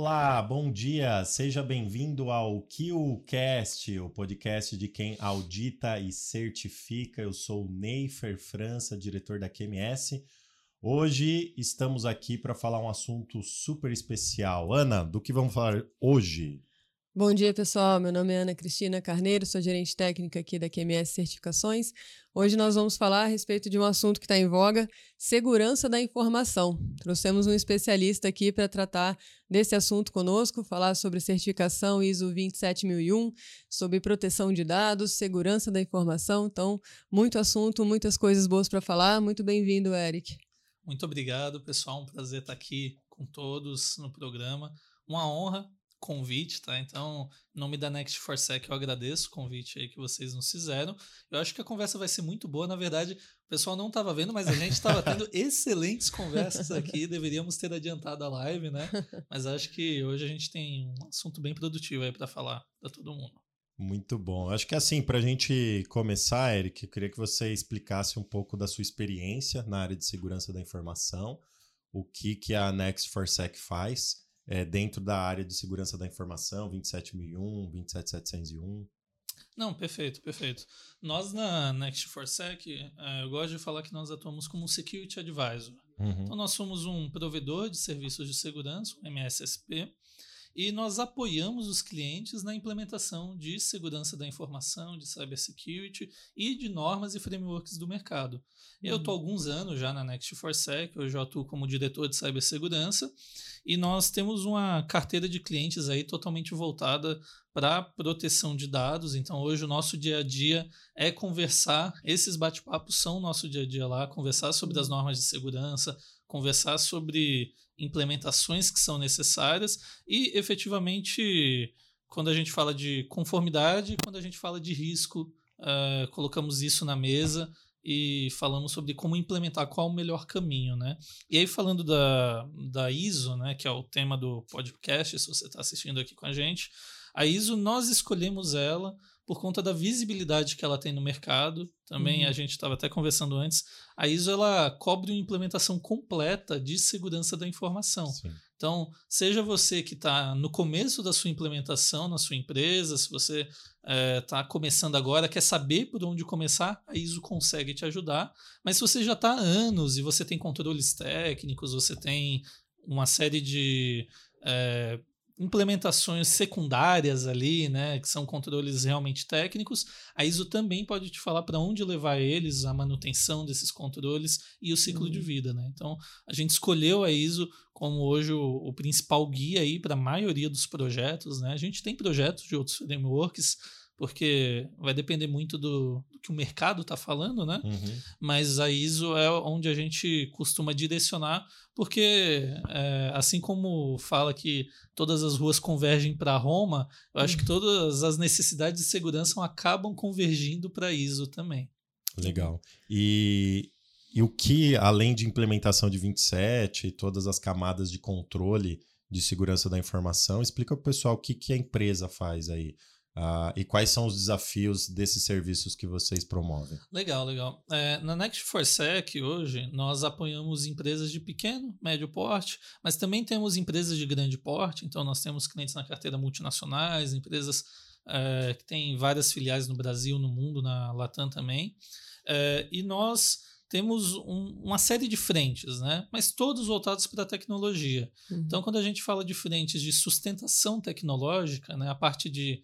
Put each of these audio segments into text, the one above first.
Olá, bom dia, seja bem-vindo ao QCast, o podcast de quem audita e certifica. Eu sou o Neifer França, diretor da QMS. Hoje estamos aqui para falar um assunto super especial. Ana, do que vamos falar hoje? Bom dia, pessoal. Meu nome é Ana Cristina Carneiro, sou gerente técnica aqui da QMS Certificações. Hoje nós vamos falar a respeito de um assunto que está em voga: segurança da informação. Trouxemos um especialista aqui para tratar desse assunto conosco, falar sobre certificação ISO 27001, sobre proteção de dados, segurança da informação. Então, muito assunto, muitas coisas boas para falar. Muito bem-vindo, Eric. Muito obrigado, pessoal. Um prazer estar aqui com todos no programa. Uma honra convite, tá? Então, em nome da Next for Sec, eu agradeço o convite aí que vocês nos fizeram. Eu acho que a conversa vai ser muito boa. Na verdade, o pessoal não estava vendo, mas a gente estava tendo excelentes conversas aqui. Deveríamos ter adiantado a live, né? Mas acho que hoje a gente tem um assunto bem produtivo aí para falar para todo mundo. Muito bom. Acho que assim, para a gente começar, Eric, eu queria que você explicasse um pouco da sua experiência na área de segurança da informação, o que, que a Next for Sec faz é, dentro da área de segurança da informação, 27001, 27701. Não, perfeito, perfeito. Nós na Next 4 Sec, é, eu gosto de falar que nós atuamos como Security Advisor. Uhum. Então, nós somos um provedor de serviços de segurança, um MSSP, e nós apoiamos os clientes na implementação de segurança da informação, de cybersecurity e de normas e frameworks do mercado. Eu estou há uhum. alguns anos já na Next4Sec, eu já atuo como diretor de cibersegurança e nós temos uma carteira de clientes aí totalmente voltada para proteção de dados. Então, hoje o nosso dia a dia é conversar, esses bate-papos são o nosso dia a dia lá, conversar sobre as uhum. normas de segurança, conversar sobre implementações que são necessárias e efetivamente quando a gente fala de conformidade, quando a gente fala de risco, uh, colocamos isso na mesa e falamos sobre como implementar qual o melhor caminho, né? E aí falando da, da ISO, né, que é o tema do podcast, se você está assistindo aqui com a gente, a ISO nós escolhemos ela por conta da visibilidade que ela tem no mercado. Também uhum. a gente estava até conversando antes. A ISO ela cobre uma implementação completa de segurança da informação. Sim. Então, seja você que está no começo da sua implementação na sua empresa, se você está eh, é, começando agora, quer saber por onde começar, a ISO consegue te ajudar. Mas se você já está há anos e você tem controles técnicos, você tem uma série de é, implementações secundárias ali, né, que são controles realmente técnicos, a ISO também pode te falar para onde levar eles, a manutenção desses controles e o ciclo uhum. de vida, né? Então, a gente escolheu a ISO como hoje o, o principal guia aí para a maioria dos projetos, né? A gente tem projetos de outros frameworks porque vai depender muito do, do que o mercado está falando, né? Uhum. Mas a ISO é onde a gente costuma direcionar, porque é, assim como fala que todas as ruas convergem para Roma, eu acho uhum. que todas as necessidades de segurança acabam convergindo para a ISO também. Legal. E, e o que, além de implementação de 27 e todas as camadas de controle de segurança da informação, explica para o pessoal o que, que a empresa faz aí. Uh, e quais são os desafios desses serviços que vocês promovem? Legal, legal. É, na Next for Sec, hoje, nós apoiamos empresas de pequeno, médio porte, mas também temos empresas de grande porte. Então, nós temos clientes na carteira multinacionais, empresas é, que têm várias filiais no Brasil, no mundo, na Latam também. É, e nós temos um, uma série de frentes, né? mas todos voltados para a tecnologia. Uhum. Então, quando a gente fala de frentes de sustentação tecnológica, né, a parte de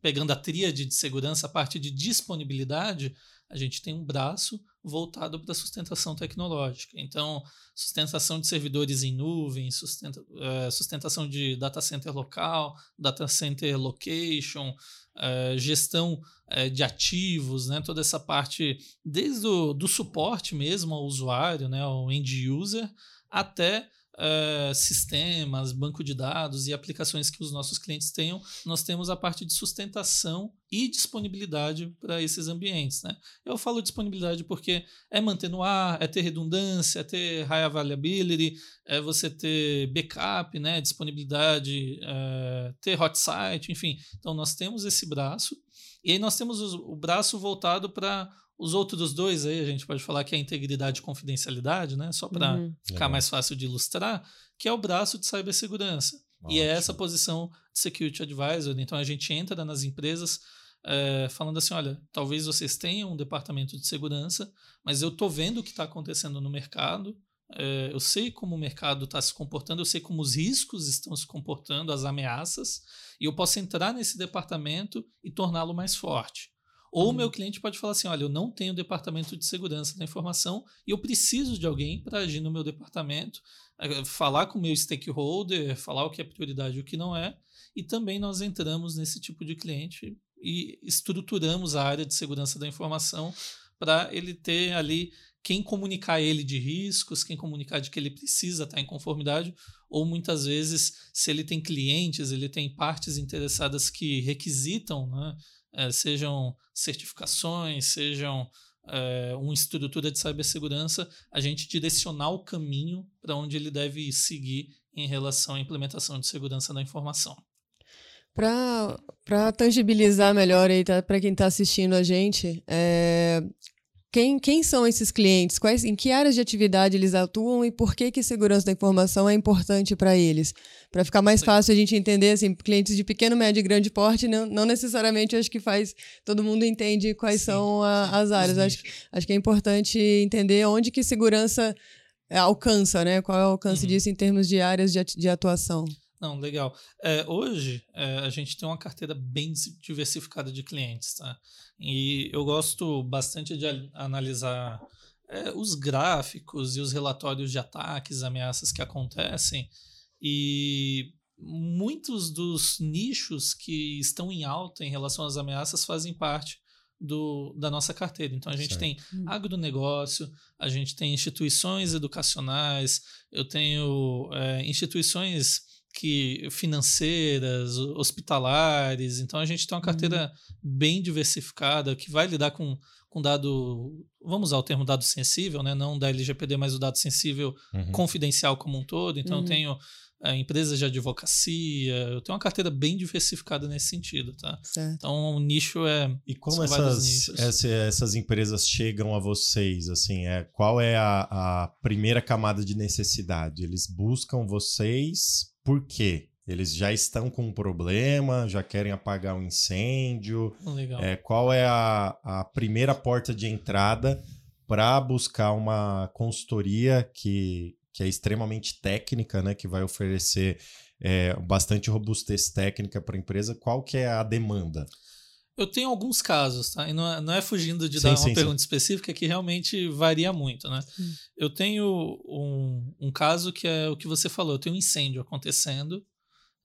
pegando a tríade de segurança, a parte de disponibilidade, a gente tem um braço voltado para a sustentação tecnológica. Então, sustentação de servidores em nuvem, sustenta, uh, sustentação de data center local, data center location, uh, gestão uh, de ativos, né? toda essa parte, desde o do suporte mesmo ao usuário, né? ao end user, até uh, sistemas, banco de dados e aplicações que os nossos clientes tenham, nós temos a parte de sustentação e disponibilidade para esses ambientes. Né? Eu falo disponibilidade porque é manter no ar, é ter redundância, é ter high availability, é você ter backup, né? disponibilidade, é, ter hot site, enfim. Então nós temos esse braço. E aí nós temos o, o braço voltado para os outros dois aí, a gente pode falar que é integridade e confidencialidade, né? Só para uhum. ficar mais fácil de ilustrar, que é o braço de cibersegurança. Ótimo. E é essa posição de Security Advisor. Então a gente entra nas empresas é, falando assim: olha, talvez vocês tenham um departamento de segurança, mas eu estou vendo o que está acontecendo no mercado. É, eu sei como o mercado está se comportando, eu sei como os riscos estão se comportando, as ameaças, e eu posso entrar nesse departamento e torná-lo mais forte. Ou o uhum. meu cliente pode falar assim: olha, eu não tenho departamento de segurança da informação e eu preciso de alguém para agir no meu departamento, eh, falar com o meu stakeholder, falar o que é prioridade e o que não é. E também nós entramos nesse tipo de cliente e estruturamos a área de segurança da informação para ele ter ali quem comunicar ele de riscos, quem comunicar de que ele precisa estar em conformidade, ou muitas vezes, se ele tem clientes, ele tem partes interessadas que requisitam né, é, sejam certificações, sejam é, uma estrutura de cibersegurança, a gente direcionar o caminho para onde ele deve seguir em relação à implementação de segurança da informação. Para tangibilizar melhor aí, tá, para quem está assistindo a gente, é, quem, quem são esses clientes? Quais, em que áreas de atividade eles atuam e por que, que segurança da informação é importante para eles? Para ficar mais fácil a gente entender, assim, clientes de pequeno, médio e grande porte, não, não necessariamente acho que faz. Todo mundo entende quais Sim. são a, as áreas. Acho, acho que é importante entender onde que segurança é, alcança, né? Qual é o alcance uhum. disso em termos de áreas de, de atuação. Não, legal. É, hoje é, a gente tem uma carteira bem diversificada de clientes, tá? E eu gosto bastante de analisar é, os gráficos e os relatórios de ataques, ameaças que acontecem. E muitos dos nichos que estão em alta em relação às ameaças fazem parte do, da nossa carteira. Então a gente certo. tem hum. agronegócio, a gente tem instituições educacionais, eu tenho é, instituições que financeiras, hospitalares. Então a gente tem uma carteira uhum. bem diversificada que vai lidar com, com dado, vamos usar o termo dado sensível, né? não da LGPD, mas o dado sensível uhum. confidencial como um todo. Então uhum. eu tenho é, empresas de advocacia, eu tenho uma carteira bem diversificada nesse sentido, tá? Certo. Então o nicho é e como essas, essa, essas empresas chegam a vocês, assim, é qual é a, a primeira camada de necessidade? Eles buscam vocês por quê? Eles já estão com um problema, já querem apagar um incêndio. Legal. É, qual é a, a primeira porta de entrada para buscar uma consultoria que, que é extremamente técnica, né, que vai oferecer é, bastante robustez técnica para a empresa? Qual que é a demanda? Eu tenho alguns casos, tá? E não é, não é fugindo de sim, dar uma sim, pergunta sim. específica que realmente varia muito, né? Eu tenho um, um caso que é o que você falou, eu tenho um incêndio acontecendo,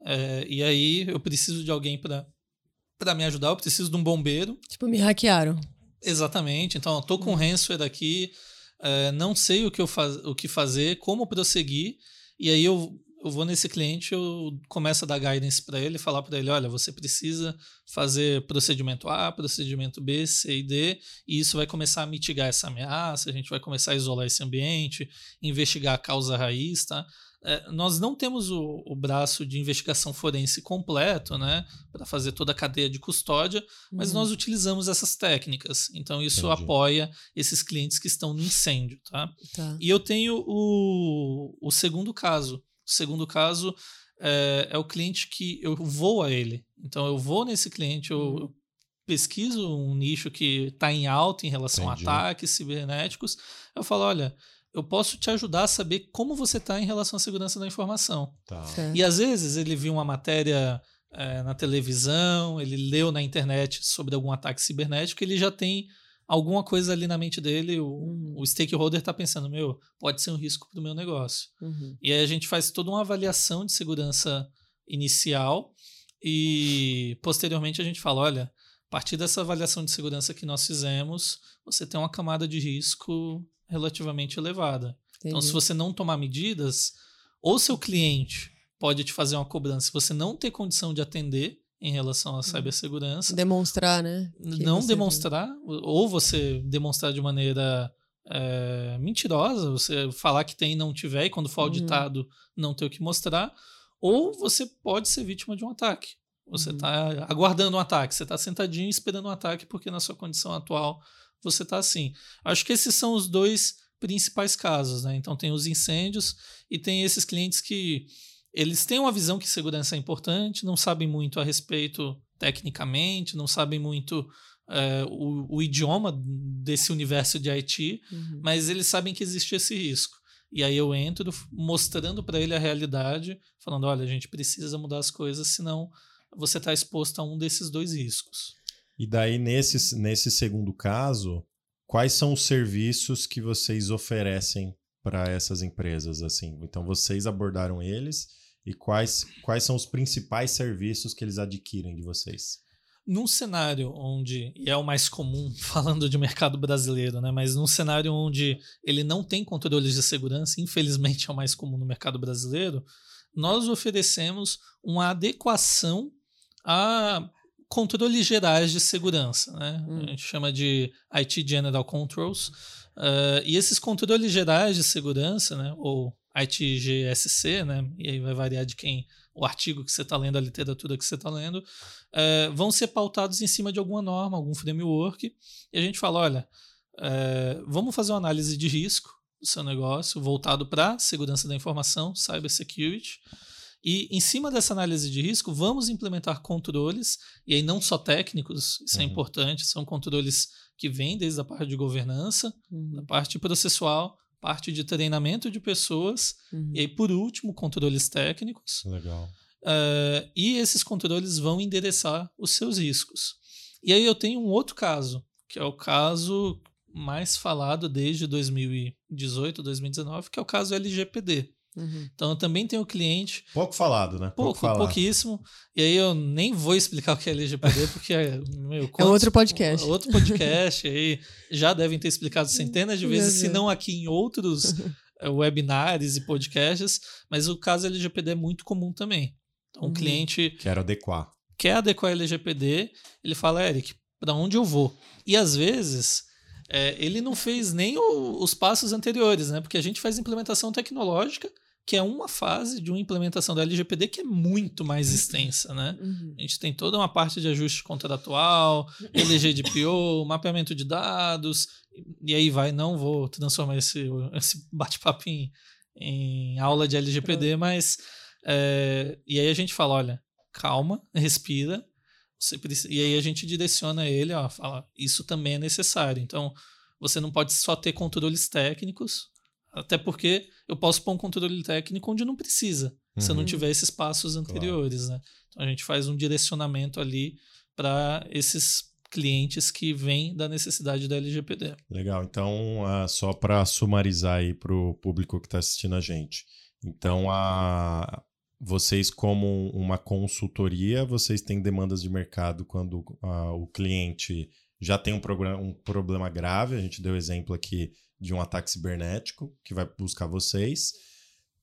é, e aí eu preciso de alguém para me ajudar, eu preciso de um bombeiro. Tipo, me hackearam. Exatamente, então eu tô com hum. ransomware aqui, é, não sei o que, eu faz, o que fazer, como prosseguir, e aí eu eu vou nesse cliente, eu começo a dar guidance para ele, falar para ele, olha, você precisa fazer procedimento A, procedimento B, C e D, e isso vai começar a mitigar essa ameaça, a gente vai começar a isolar esse ambiente, investigar a causa raiz, tá? É, nós não temos o, o, braço de investigação forense completo, né, para fazer toda a cadeia de custódia, mas uhum. nós utilizamos essas técnicas. Então isso Entendi. apoia esses clientes que estão no incêndio, tá? tá. E eu tenho o, o segundo caso, segundo caso é, é, o cliente que eu vou a ele. Então eu vou nesse cliente, eu, eu uhum. pesquiso um nicho que está em alta em relação Entendi. a ataques cibernéticos. Eu falo, olha, eu posso te ajudar a saber como você está em relação à segurança da informação. Tá. E às vezes ele viu uma matéria é, na televisão, ele leu na internet sobre algum ataque cibernético, ele já tem alguma coisa ali na mente dele, o, uhum. o stakeholder está pensando, meu, pode ser um risco para o meu negócio. Uhum. E aí a gente faz toda uma avaliação de segurança inicial e posteriormente a gente fala, olha, a partir dessa avaliação de segurança que nós fizemos, você tem uma camada de risco relativamente elevada. Entendi. Então, se você não tomar medidas, ou seu cliente pode te fazer uma cobrança se você não ter condição de atender, em relação à cibersegurança. Demonstrar, né? não demonstrar, ou você demonstrar de maneira é, mentirosa, você falar que tem e não tiver, e quando for uhum. auditado uhum. não ter o que mostrar, ou você pode ser vítima de um ataque. Você está uhum. aguardando um ataque, você está sentadinho esperando um ataque porque na sua condição atual você está assim. Acho que esses são os dois principais casos, né? Então tem os incêndios e tem esses clientes que eles têm uma visão que segurança é importante, não sabem muito a respeito tecnicamente, não sabem muito é, o, o, idioma desse universo de IT, uhum. mas eles sabem que existe esse risco. E aí eu entro mostrando para ele a realidade, falando: olha, a gente precisa mudar as coisas, senão você está exposto a um desses dois riscos. E daí, nesse, nesse segundo caso, quais são os serviços que vocês oferecem para essas empresas? assim? Então, vocês abordaram eles e quais, quais são os principais serviços que eles adquirem de vocês? Num cenário onde, e é o mais comum falando de mercado brasileiro, né? mas num cenário onde ele não tem controles de segurança, infelizmente é o mais comum no mercado brasileiro, nós oferecemos uma adequação a controles gerais de segurança. Né? Hum. A gente chama de IT General Controls. Uh, e esses controles gerais de segurança, né, ou ITGSC, né? E aí vai variar de quem o artigo que você está lendo, a literatura que você está lendo, é, vão ser pautados em cima de alguma norma, algum framework. E a gente fala, olha, é, vamos fazer uma análise de risco do seu negócio voltado para segurança da informação, cyber security. E em cima dessa análise de risco, vamos implementar controles, e aí não só técnicos, isso é uhum. é importante, são controles que vêm desde a parte de governança, uhum. da parte processual, parte de treinamento de pessoas, uhum. e aí, por último, controles técnicos. Legal. Uh, e esses controles vão endereçar os seus riscos. E aí eu tenho um outro caso, que é o caso mais falado desde 2018, 2019, que é o caso LGPD. Uhum. Então eu também tenho cliente. Pouco falado, né? Pouco, Pouco pouquíssimo. E aí eu nem vou explicar o que é LGPD, porque é. Meu, é outro podcast. Outro podcast. aí já devem ter explicado centenas de vezes, se não aqui em outros eh, webinars e podcasts. Mas o caso LGPD é muito comum também. Então, um uhum. cliente. Quer adequar. Quer adequar LGPD, ele fala, Eric, para onde eu vou? E às vezes. É, ele não fez nem o, os passos anteriores, né? Porque a gente faz implementação tecnológica, que é uma fase de uma implementação da LGPD que é muito mais extensa, né? Uhum. A gente tem toda uma parte de ajuste contratual, LGDPO, mapeamento de dados, e aí vai, não vou transformar esse, esse bate-papo em, em, aula de LGPD, mas é, e aí a gente fala, olha, calma, respira, precisa, e aí a gente direciona ele, ó, fala, isso também é necessário. Então, você não pode só ter controles técnicos, até porque eu posso pôr um controle técnico onde não precisa, uhum. se eu não uhum. tiver esses passos anteriores. Claro. Né? Então a gente faz um direcionamento ali para esses clientes que vêm da necessidade da LGPD. Legal. Então, uh, só para sumarizar aí para o público que está assistindo a gente. Então, a, vocês, como uma consultoria, vocês têm demandas de mercado quando uh, o cliente já tem um, um problema grave. A gente deu exemplo aqui de um ataque cibernético que vai buscar vocês.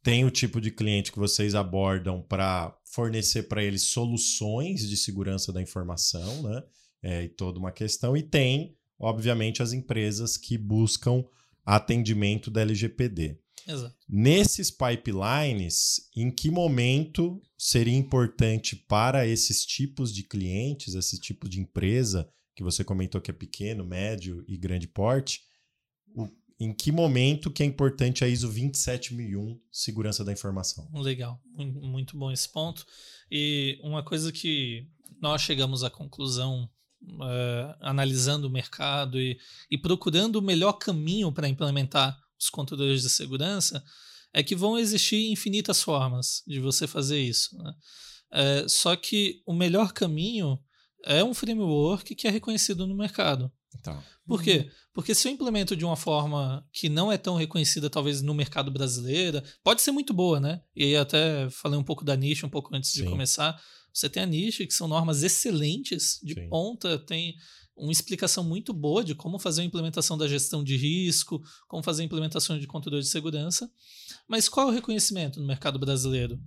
Tem o tipo de cliente que vocês abordam para fornecer para eles soluções de segurança da informação, né? É, e toda uma questão. E tem, obviamente, as empresas que buscam atendimento da LGPD. Exato. Nesses pipelines, em que momento seria importante para esses tipos de clientes, esse tipo de empresa que você comentou que é pequeno, médio e grande porte, em que momento que é importante a ISO 27001, segurança da informação? Legal, muito bom esse ponto. E uma coisa que nós chegamos à conclusão, uh, analisando o mercado e, e procurando o melhor caminho para implementar os controles de segurança, é que vão existir infinitas formas de você fazer isso. Né? Uh, só que o melhor caminho é um framework que é reconhecido no mercado. Tá. Por quê? Uhum. Porque se eu implemento de uma forma que não é tão reconhecida, talvez no mercado brasileiro, pode ser muito boa, né? E aí até falei um pouco da niche um pouco antes Sim. de começar. Você tem a niche, que são normas excelentes, de Sim. ponta, tem uma explicação muito boa de como fazer a implementação da gestão de risco, como fazer a implementação de controle de segurança. Mas qual é o reconhecimento no mercado brasileiro?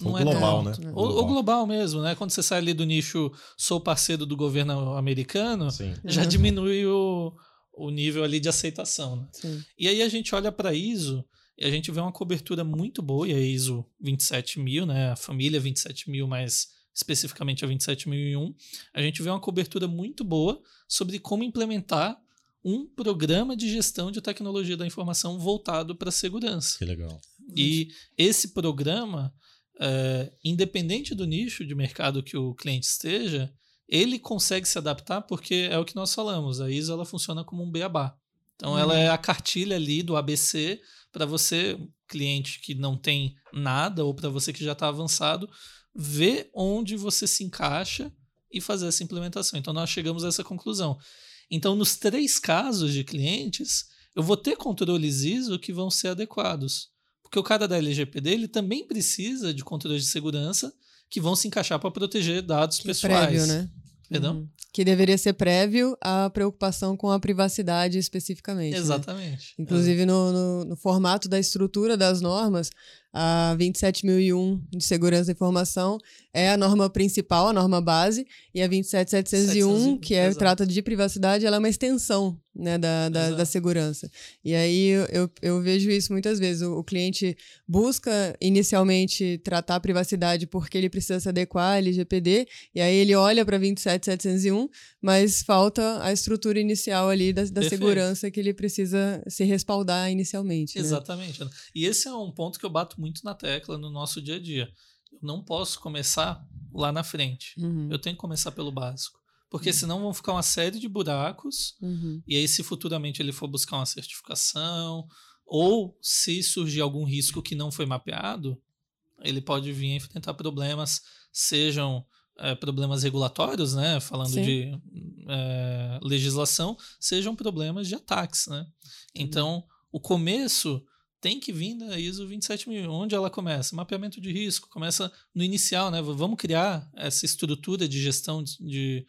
Não o é global, né? né? O, o, global mesmo, né? Quando você sai ali do nicho sou parceiro do governo americano, Sim. já uhum. diminui o, o nível ali de aceitação. Né? E aí a gente olha para ISO e a gente vê uma cobertura muito boa, e a ISO 27000, né? A família 27000, mais especificamente a 27001, a gente vê uma cobertura muito boa sobre como implementar um programa de gestão de tecnologia da informação voltado para a segurança. Que legal. E esse programa, é, independente do nicho de mercado que o cliente esteja, ele consegue se adaptar porque é o que nós falamos, a ISO ela funciona como um beabá. Então uhum. ela é a cartilha ali do ABC para você, cliente que não tem nada, ou para você que já está avançado, ver onde você se encaixa e fazer essa implementação. Então nós chegamos a essa conclusão. Então, nos três casos de clientes, eu vou ter controles ISO que vão ser adequados. Porque o cara da LGPD ele também precisa de controles de segurança que vão se encaixar para proteger dados que pessoais. Prévio, né? Perdão? Uhum. Que deveria ser prévio à preocupação com a privacidade especificamente. Né? Exatamente. Né? Inclusive, no, no, no, formato da estrutura das normas, a 27001 de segurança da informação é a norma principal, a norma base, e a 27701, que é, trata de privacidade, ela é uma extensão né, da, da, da, segurança. E aí eu, eu vejo isso muitas vezes. O, o, cliente busca inicialmente tratar a privacidade porque ele precisa se adequar à LGPD, e aí ele olha para 27701, mas falta a estrutura inicial ali da, da segurança que ele precisa se respaldar inicialmente. Né? Exatamente. E esse é um ponto que eu bato muito na tecla no nosso dia a dia. Eu não posso começar lá na frente. Uhum. Eu tenho que começar pelo básico. Porque uhum. senão vão ficar uma série de buracos. Uhum. E aí, se futuramente ele for buscar uma certificação, ou se surgir algum risco que não foi mapeado, ele pode vir enfrentar problemas, sejam é, problemas regulatórios, né? Falando Sim. de é, legislação, sejam problemas de ataques, né? Então, o começo tem que vir da ISO 27000. Onde ela começa? Mapeamento de risco. Começa no inicial, né? Vamos criar essa estrutura de gestão de,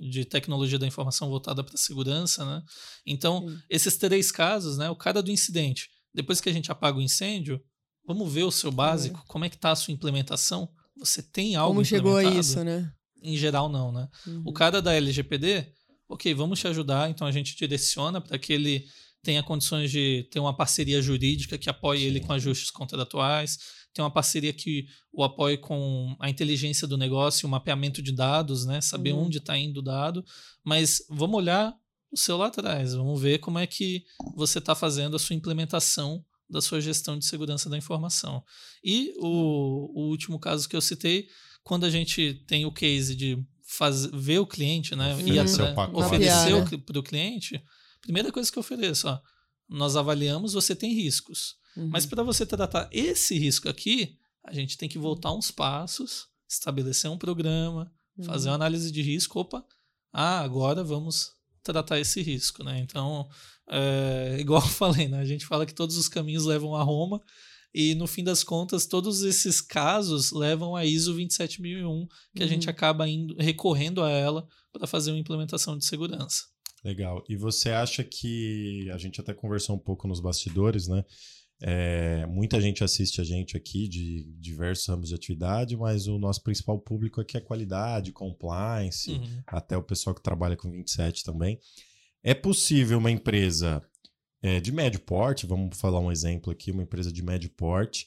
de tecnologia da informação voltada para a segurança, né? Então, Sim. esses três casos, né? O cara do incidente, depois que a gente apaga o incêndio, vamos ver o seu básico, como é que está a sua implementação? Você tem algo Como chegou a isso, né? Em geral, não, né? Uhum. O cara da LGPD, ok, vamos te ajudar, então a gente direciona para que ele tenha condições de ter uma parceria jurídica que apoie Sim. ele com ajustes contratuais, tem uma parceria que o apoie com a inteligência do negócio, o mapeamento de dados, né? Saber uhum. onde está indo o dado. Mas vamos olhar o seu lá atrás, vamos ver como é que você está fazendo a sua implementação da sua gestão de segurança da informação. E o, o último caso que eu citei, quando a gente tem o case de fazer, ver o cliente, né? Oferecer, e oferecer para o cliente, primeira coisa que eu ofereço, ó, nós avaliamos, você tem riscos. Uhum. Mas para você tratar esse risco aqui, a gente tem que voltar uns passos, estabelecer um programa, uhum. fazer uma análise de risco. Opa, ah, agora vamos tratar esse risco, né? Então, é, igual eu falei, né? A gente fala que todos os caminhos levam a Roma e no fim das contas todos esses casos levam a ISO 27001 que uhum. a gente uhum. acaba indo, recorrendo a ela para fazer uma implementação de segurança. Legal. E você acha que a gente até conversou um pouco nos bastidores, né? É, muita gente assiste a gente aqui de diversos ramos de atividade, mas o nosso principal público aqui é qualidade, compliance, uhum. até o pessoal que trabalha com 27 também. É possível uma empresa é, de médio porte, vamos falar um exemplo aqui, uma empresa de médio porte,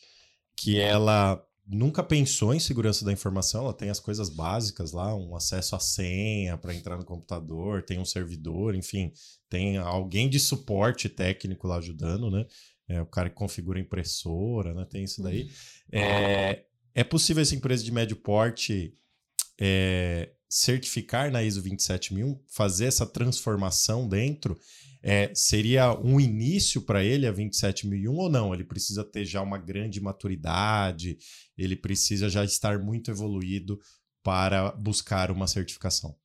que ela nunca pensou em segurança da informação, ela tem as coisas básicas lá, um acesso à senha para entrar no computador, tem um servidor, enfim, tem alguém de suporte técnico lá ajudando, né? é, o cara que configura a impressora, né? Tem isso daí. Uhum. É, é possível essa empresa de médio porte é, certificar na ISO 27001, fazer essa transformação dentro? É, seria um início para ele a 27001 ou não? Ele precisa ter já uma grande maturidade, ele precisa já estar muito evoluído para buscar uma certificação?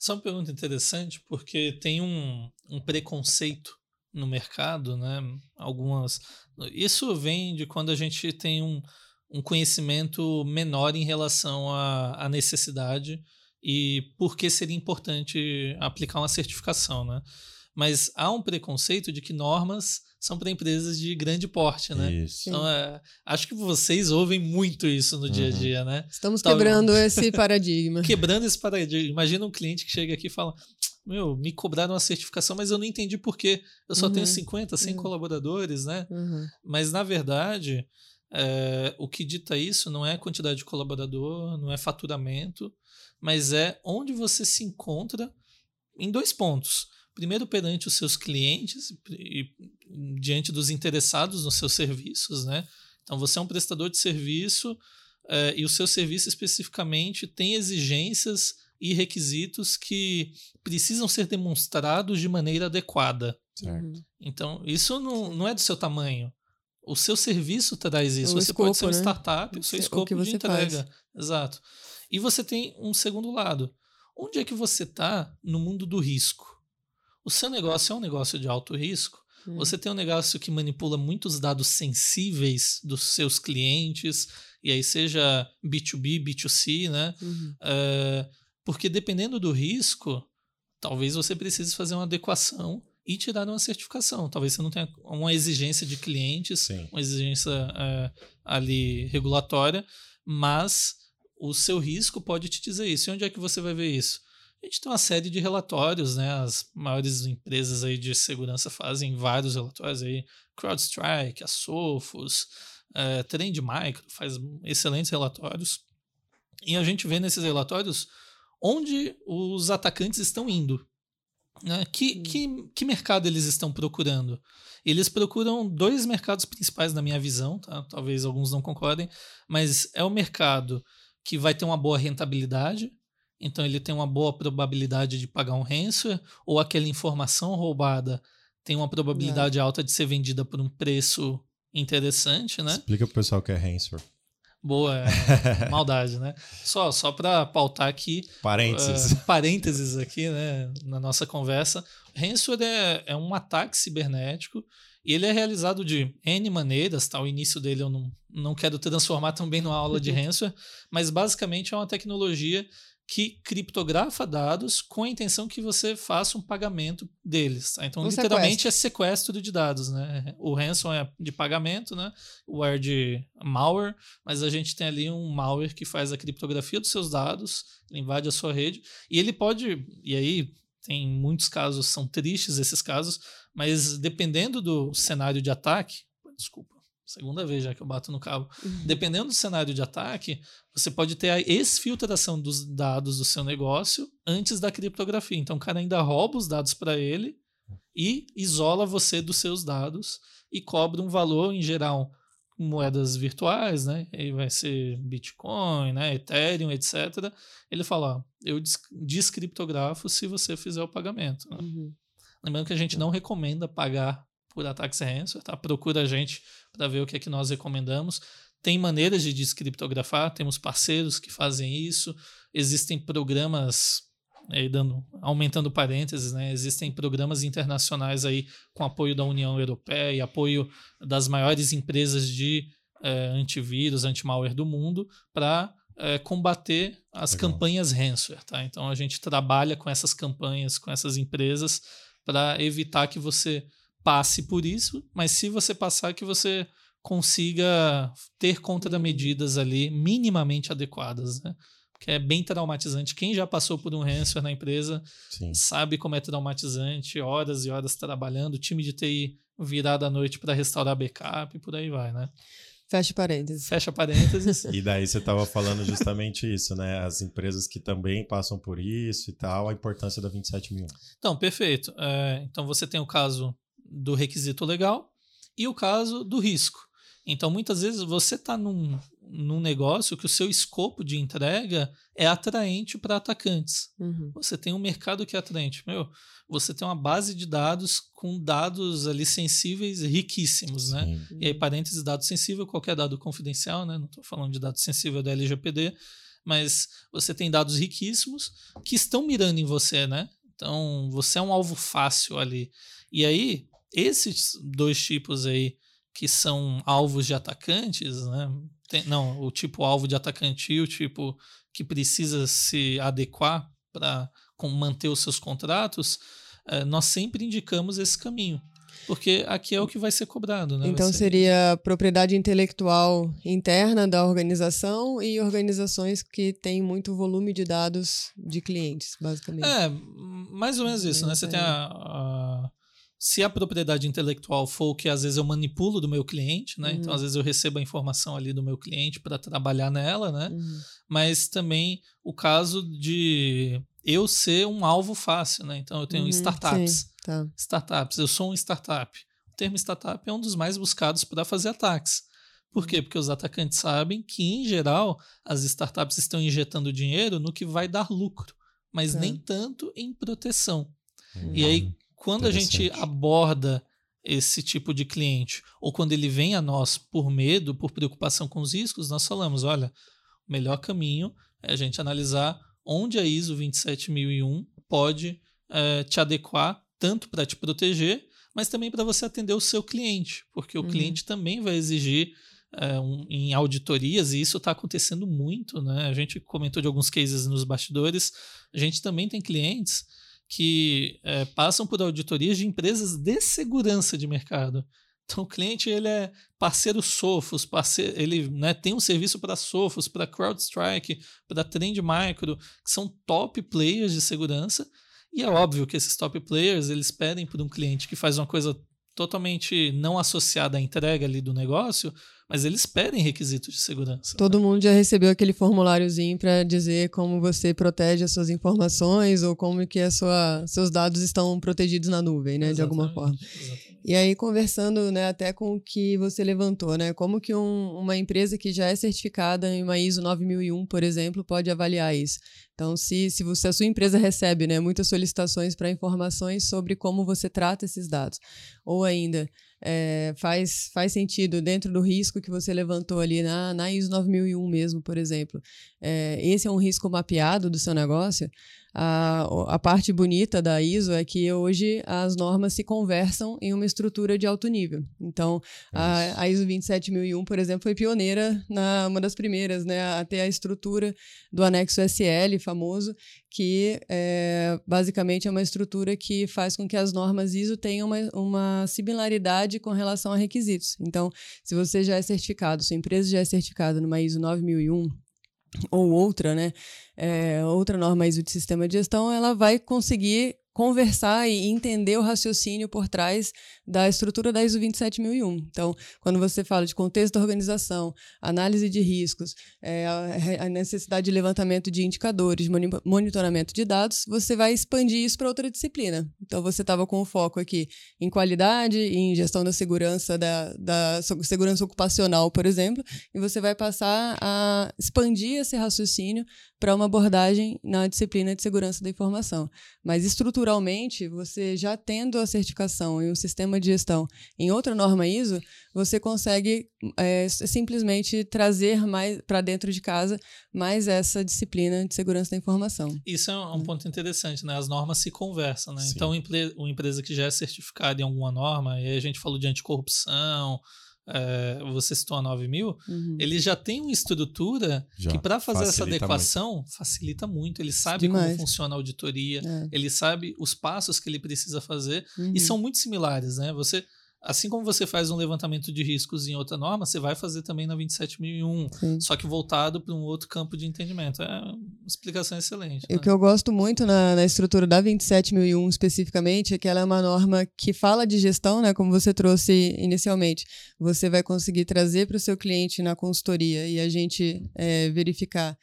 Essa é uma pergunta interessante porque tem um, um preconceito no mercado, né? Algumas. Isso vem de quando a gente tem um, um conhecimento menor em relação à, à necessidade e por que seria importante aplicar uma certificação, né? Mas há um preconceito de que normas são para empresas de grande porte, né? Isso. Então, é, acho que vocês ouvem muito isso no uhum. dia a uhum. dia, né? Estamos quebrando esse paradigma. Quebrando esse paradigma. Imagina um cliente que chega aqui e fala: meu, me cobraram uma certificação, mas eu não entendi por quê. Eu só uhum. tenho 50, 100 uhum. colaboradores, né? Uhum. Mas, na verdade, é, o que dita isso não é quantidade de colaborador, não é faturamento, mas é onde você se encontra em dois pontos. Primeiro, perante os seus clientes e diante dos interessados nos seus serviços, né? Então você é um prestador de serviço é, e o seu serviço especificamente tem exigências e requisitos que precisam ser demonstrados de maneira adequada. Certo. Uhum. Então, isso não, não é do seu tamanho. O seu serviço traz isso. O você escopo, pode ser uma né? startup, o seu escopo o de entrega. Faz. Exato. E você tem um segundo lado. Onde é que você está no mundo do risco? O seu negócio é um negócio de alto risco. Hum. Você tem um negócio que manipula muitos dados sensíveis dos seus clientes, e aí seja B2B, B2C, né? Uhum. Uh, porque dependendo do risco, talvez você precise fazer uma adequação e tirar uma certificação. Talvez você não tenha uma exigência de clientes, Sim. uma exigência uh, ali regulatória, mas o seu risco pode te dizer isso. E onde é que você vai ver isso? A gente tem uma série de relatórios, né? As maiores empresas aí de segurança fazem vários relatórios aí. CrowdStrike, a Sophos, é, Trend Micro faz excelentes relatórios. E a gente vê nesses relatórios onde os atacantes estão indo. Né? Que, que, que mercado eles estão procurando? Eles procuram dois mercados principais, na minha visão, tá? talvez alguns não concordem, mas é o mercado que vai ter uma boa rentabilidade, então ele tem uma boa probabilidade de pagar um ransomware, ou aquela informação roubada tem uma probabilidade é. alta de ser vendida por um preço interessante, né? Explica pro pessoal o que é ransomware. Boa, é, maldade, né? Só, só para pautar aqui. Parênteses. Uh, parênteses aqui, né? Na nossa conversa. Ransomware é, é um ataque cibernético e ele é realizado de N maneiras, tá? O início dele eu não, não quero transformar também numa aula de ransomware, mas basicamente é uma tecnologia que criptografa dados com a intenção que você faça um pagamento deles. Tá? Então, um literalmente sequestro. é sequestro de dados. Né? O ransom é de pagamento, né? o é de malware, mas a gente tem ali um malware que faz a criptografia dos seus dados, invade a sua rede, e ele pode, e aí tem muitos casos, são tristes esses casos, mas dependendo do cenário de ataque, desculpa, segunda vez já que eu bato no cabo. Uhum. Dependendo do cenário de ataque, você pode ter a exfiltração dos dados do seu negócio antes da criptografia. Então, o cara ainda rouba os dados para ele e isola você dos seus dados e cobra um valor, em geral, moedas virtuais, né? Aí vai ser Bitcoin, né? Ethereum, etc. Ele fala, ó, eu descriptografo se você fizer o pagamento. Né? Uhum. Lembrando que a gente não recomenda pagar por ataques ransomware, tá? Procura a gente para ver o que é que nós recomendamos. Tem maneiras de descriptografar, temos parceiros que fazem isso, existem programas, aí dando, aumentando parênteses, né? existem programas internacionais aí com apoio da União Europeia e apoio das maiores empresas de é, antivírus, anti-malware do mundo para é, combater as Legal. campanhas ransomware. Tá? Então a gente trabalha com essas campanhas, com essas empresas para evitar que você passe por isso, mas se você passar, que você consiga ter contramedidas ali minimamente adequadas, né? Porque é bem traumatizante. Quem já passou por um ransomware na empresa Sim. sabe como é traumatizante, horas e horas trabalhando, time de TI virado à noite para restaurar backup e por aí vai, né? Fecha parênteses. Fecha parênteses. e daí você estava falando justamente isso, né? As empresas que também passam por isso e tal, a importância da 27000. Então, perfeito. É, então você tem o caso do requisito legal e o caso do risco. Então, muitas vezes você está num, num negócio que o seu escopo de entrega é atraente para atacantes. Uhum. Você tem um mercado que é atraente. Meu, você tem uma base de dados com dados ali sensíveis riquíssimos, né? Sim. E aí, parênteses, dado sensível, qualquer dado confidencial, né? Não estou falando de dado sensível da LGPD, mas você tem dados riquíssimos que estão mirando em você, né? Então, você é um alvo fácil ali. E aí, esses dois tipos aí que são alvos de atacantes, né? Tem, não, o tipo alvo de atacante e o tipo que precisa se adequar para manter os seus contratos, é, nós sempre indicamos esse caminho. Porque aqui é o que vai ser cobrado, né? Então seria isso. propriedade intelectual interna da organização e organizações que têm muito volume de dados de clientes, basicamente. É, mais ou menos isso, né? Você tem a, a se a propriedade intelectual for o que às vezes eu manipulo do meu cliente, né? Então, uhum. Então, às vezes eu recebo a informação ali do meu cliente para trabalhar nela, né? Uhum. Mas também o caso de eu ser um alvo fácil, né? Então, eu tenho uhum, startups. Tá. Startups. Eu sou um startup. O termo startup é um dos mais buscados para fazer ataques. Por quê? Porque os atacantes sabem que, em geral, as startups estão injetando dinheiro no que vai dar lucro, mas é. nem tanto em proteção. Hum, e aí, quando a gente aborda esse tipo de cliente, ou quando ele vem a nós por medo, por preocupação com os riscos, nós falamos: olha, o melhor caminho é a gente analisar onde a ISO 27001 pode é, te adequar, tanto para te proteger, mas também para você atender o seu cliente, porque o uhum. cliente também vai exigir é, um, em auditorias, e isso está acontecendo muito, né? A gente comentou de alguns cases nos bastidores, a gente também tem clientes que é, passam por auditorias de empresas de segurança de mercado. Então o cliente ele é parceiro Sophos, parceiro, ele né, tem um serviço para Sophos, para CrowdStrike, para Trend Micro, que são top players de segurança. E é óbvio que esses top players eles pedem por um cliente que faz uma coisa totalmente não associada à entrega ali do negócio, mas eles pedem requisitos de segurança. Todo né? mundo já recebeu aquele formuláriozinho para dizer como você protege as suas informações ou como que a sua, seus dados estão protegidos na nuvem, né, exatamente, de alguma forma. Exatamente. E aí conversando, né, até com o que você levantou, né, como que um, uma empresa que já é certificada em uma ISO 9001, por exemplo, pode avaliar isso? Então, se, se, você, a sua empresa recebe, né, muitas solicitações para informações sobre como você trata esses dados, ou ainda é, faz, faz sentido dentro do risco que você levantou ali na, na ISO 9001 mesmo, por exemplo. É, esse é um risco mapeado do seu negócio. A, a parte bonita da ISO é que hoje as normas se conversam em uma estrutura de alto nível. Então, a, a, ISO 27001, por exemplo, foi pioneira, na, uma das primeiras, né, a ter a estrutura do anexo SL, famoso, que é, basicamente é uma estrutura que faz com que as normas ISO tenham uma, uma similaridade com relação a requisitos. Então, se você já é certificado, sua empresa já é certificada numa ISO 9001, ou outra, né, é, outra norma ISO de sistema de gestão, ela vai conseguir conversar e entender o raciocínio por trás da estrutura da ISO 27001. Então, quando você fala de contexto da organização, análise de riscos, é, a necessidade de levantamento de indicadores, monitoramento de dados, você vai expandir isso para outra disciplina. Então, você estava com o foco aqui em qualidade, em gestão da segurança, da, da segurança ocupacional, por exemplo, e você vai passar a expandir esse raciocínio para uma abordagem na disciplina de segurança da informação. Mas estruturalmente, você já tendo a certificação em um sistema de gestão em outra norma ISO, você consegue é, simplesmente trazer mais para dentro de casa mais essa disciplina de segurança da informação. Isso é um hum. ponto interessante, né? As normas se conversam, né? Sim. Então, uma empresa que já é certificada em alguma norma, e aí a gente falou de anticorrupção, é, você citou a 9 mil, uhum. ele já tem uma estrutura já, que, para fazer essa adequação, muito. facilita muito. Ele sabe Demais. como funciona a auditoria, é. ele sabe os passos que ele precisa fazer, uhum. e são muito similares, né? Você Assim como você faz um levantamento de riscos em outra norma, você vai fazer também na 27001, Sim. só que voltado para um outro campo de entendimento. É uma explicação excelente. Né? O que eu gosto muito na, na estrutura da 27001 especificamente é que ela é uma norma que fala de gestão, né, como você trouxe inicialmente. Você vai conseguir trazer para o seu cliente na consultoria e a gente é, verificar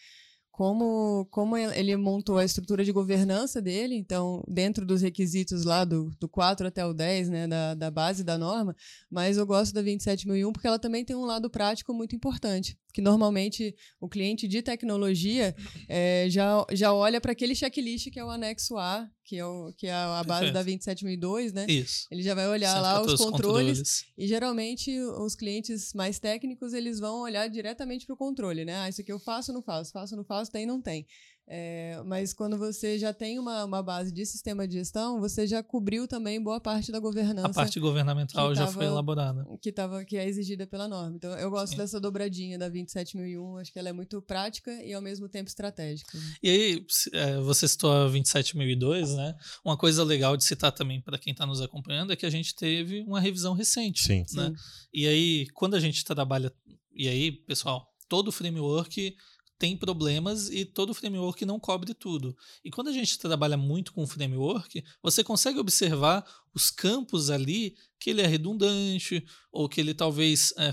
como, como ele montou a estrutura de governança dele, então, dentro dos requisitos lá do, do 4 até o 10, né, da, da base da norma, mas eu gosto da 27001 porque ela também tem um lado prático muito importante que normalmente o cliente de tecnologia é, já, já olha para aquele checklist que é o anexo A, que é, o, que é a base Perfeito. da 27002, né? Isso. Ele já vai olhar lá os controles, controles, e geralmente os clientes mais técnicos eles vão olhar diretamente para o controle, né? Ah, isso aqui eu faço, não faço, faço, não faço, tem, não tem. É, mas quando você já tem uma, uma base de sistema de gestão, você já cobriu também boa parte da governança. A parte governamental já tava, foi elaborada. Que, tava, que é exigida pela norma. Então, eu gosto Sim. dessa dobradinha da 27001. Acho que ela é muito prática e, ao mesmo tempo, estratégica. E aí, é, você citou a 27002, né? Uma coisa legal de citar também para quem está nos acompanhando é que a gente teve uma revisão recente. Sim. Né? Sim. E aí, quando a gente trabalha. E aí, pessoal, todo o framework tem problemas e todo framework não cobre tudo. E quando a gente trabalha muito com framework, você consegue observar os campos ali que ele é redundante ou que ele talvez é,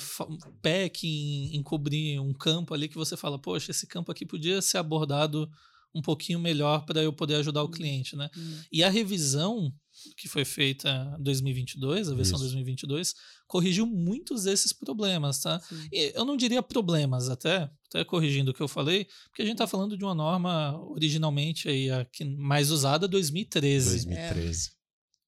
peque em, em cobrir um campo ali que você fala, poxa, esse campo aqui podia ser abordado um pouquinho melhor para eu poder ajudar o uhum. cliente, né? Uhum. E a revisão que foi feita em 2022, a versão Isso. 2022, corrigiu muitos desses problemas, tá? eu não diria problemas até, até corrigindo o que eu falei, porque a gente está falando de uma norma originalmente aí a que mais usada 2013. 2013. É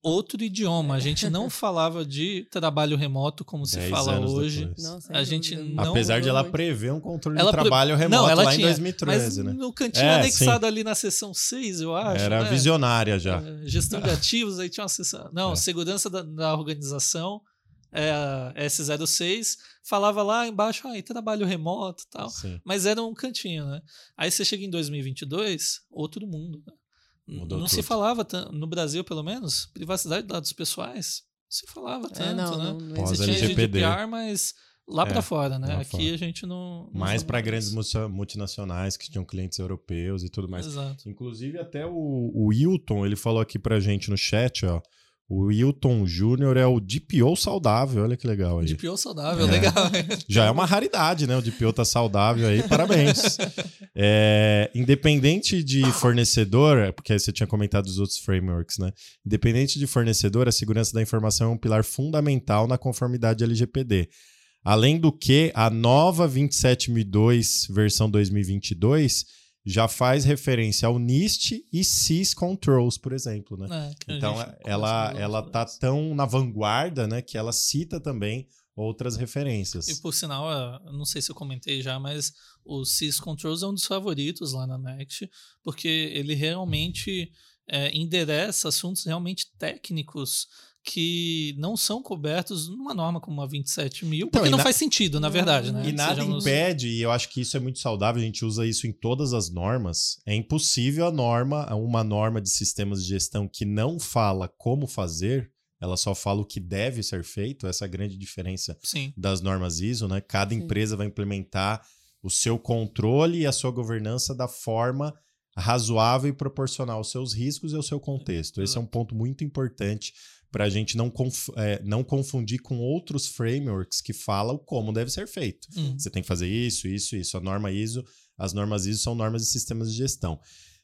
outro idioma. A gente não falava de trabalho remoto como se fala hoje. Não, a gente não... Apesar de ela prever um controle ela de trabalho pre... remoto não, ela lá tinha, em 2013, mas né? No cantinho é, anexado sim. ali na seção 6, eu acho. Era né? visionária já. É, gestão de ativos, aí tinha uma seção. Não, é. segurança da, da organização. É, S06, falava lá embaixo, ah, trabalho remoto e tal, Sim. mas era um cantinho, né? Aí você chega em 2022, outro mundo, né? Mudou não tudo. se falava no Brasil, pelo menos, privacidade de dados pessoais. Não se falava é, tanto, é, não, né? Não, não existia GDPR, mas lá é, para fora, né? Aqui fora. a gente não. não mais para grandes multinacionais que tinham clientes europeus e tudo mais. Exato. Inclusive, até o, o Wilton, ele falou aqui pra gente no chat, ó. O Wilton Júnior é o DPO saudável, olha que legal aí. DPO saudável, é. legal. Já é uma raridade, né? O DPO tá saudável aí, parabéns. é, independente de fornecedor, porque você tinha comentado os outros frameworks, né? Independente de fornecedor, a segurança da informação é um pilar fundamental na conformidade LGPD. Além do que, a nova 27002, versão 2022, já faz referência ao NIST e SIS Controls, por exemplo, né? É, então ela ela tá tão na vanguarda, né, que ela cita também outras referências. E por sinal, não sei se eu comentei já, mas o SIS Controls é um dos favoritos lá na Next, porque ele realmente é, endereça assuntos realmente técnicos que não são cobertos numa norma como a 27 mil, porque então, não faz sentido, na verdade. Né? E nada Sejamos... impede, e eu acho que isso é muito saudável, a gente usa isso em todas as normas. É impossível a norma, uma norma de sistemas de gestão que não fala como fazer, ela só fala o que deve ser feito, essa é a grande diferença Sim. das normas ISO, né? Cada Sim. empresa vai implementar o seu controle e a sua governança da forma razoável e proporcional aos seus riscos e ao seu contexto. Esse é um ponto muito importante para a gente não, conf é, não confundir com outros frameworks que falam como deve ser feito. Hum. Você tem que fazer isso, isso, isso. A norma ISO, as normas ISO são normas de sistemas de gestão.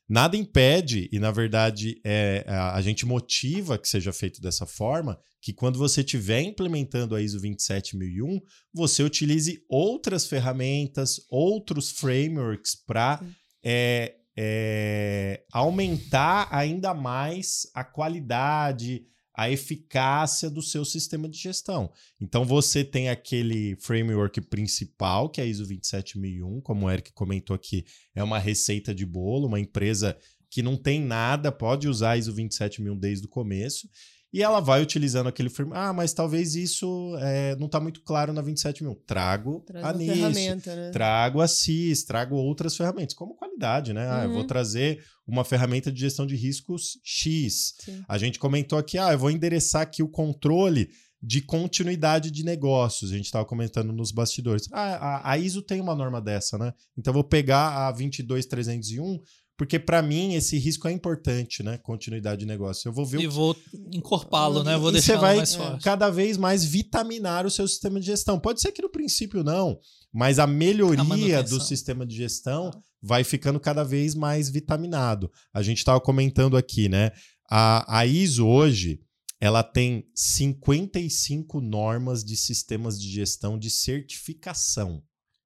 Nada impede, e na verdade é, a, a gente motiva que seja feito dessa forma, que quando você estiver implementando a ISO 27001, você utilize outras ferramentas, outros frameworks para é, é, aumentar ainda mais a qualidade, a eficácia do seu sistema de gestão. Então você tem aquele framework principal, que é a ISO 27001, como o Eric comentou aqui, é uma receita de bolo, uma empresa que não tem nada, pode usar a ISO 27001 desde o começo. E ela vai utilizando aquele framework. Ah, mas talvez isso é, não está muito claro na 27 mil. Trago Traz a NIS, né? trago a CIS, trago outras ferramentas, como qualidade, né? Ah, uhum. eu vou uhum. trazer uma ferramenta de gestão de riscos X. Sim. A gente comentou aqui, ah, eu vou endereçar aqui o controle de continuidade de negócios. A gente estava comentando nos bastidores. Ah, a, a, ISO tem uma norma dessa, né? Então eu vou pegar a 22301 porque para mim esse risco é importante, né? Continuidade de negócio. Eu vou ver e o vou encorpá-lo, né? Vou deixar mais forte. cada vez mais vitaminar o seu sistema de gestão. Pode ser que no princípio não, mas a melhoria a do sistema de gestão ah. vai ficando cada vez mais vitaminado. A gente estava comentando aqui, né? A, a ISO hoje ela tem 55 normas de sistemas de gestão de certificação,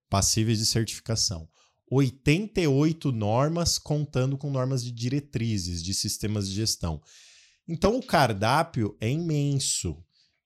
passíveis de certificação. 88 normas, contando com normas de diretrizes de sistemas de gestão. Então, o cardápio é imenso.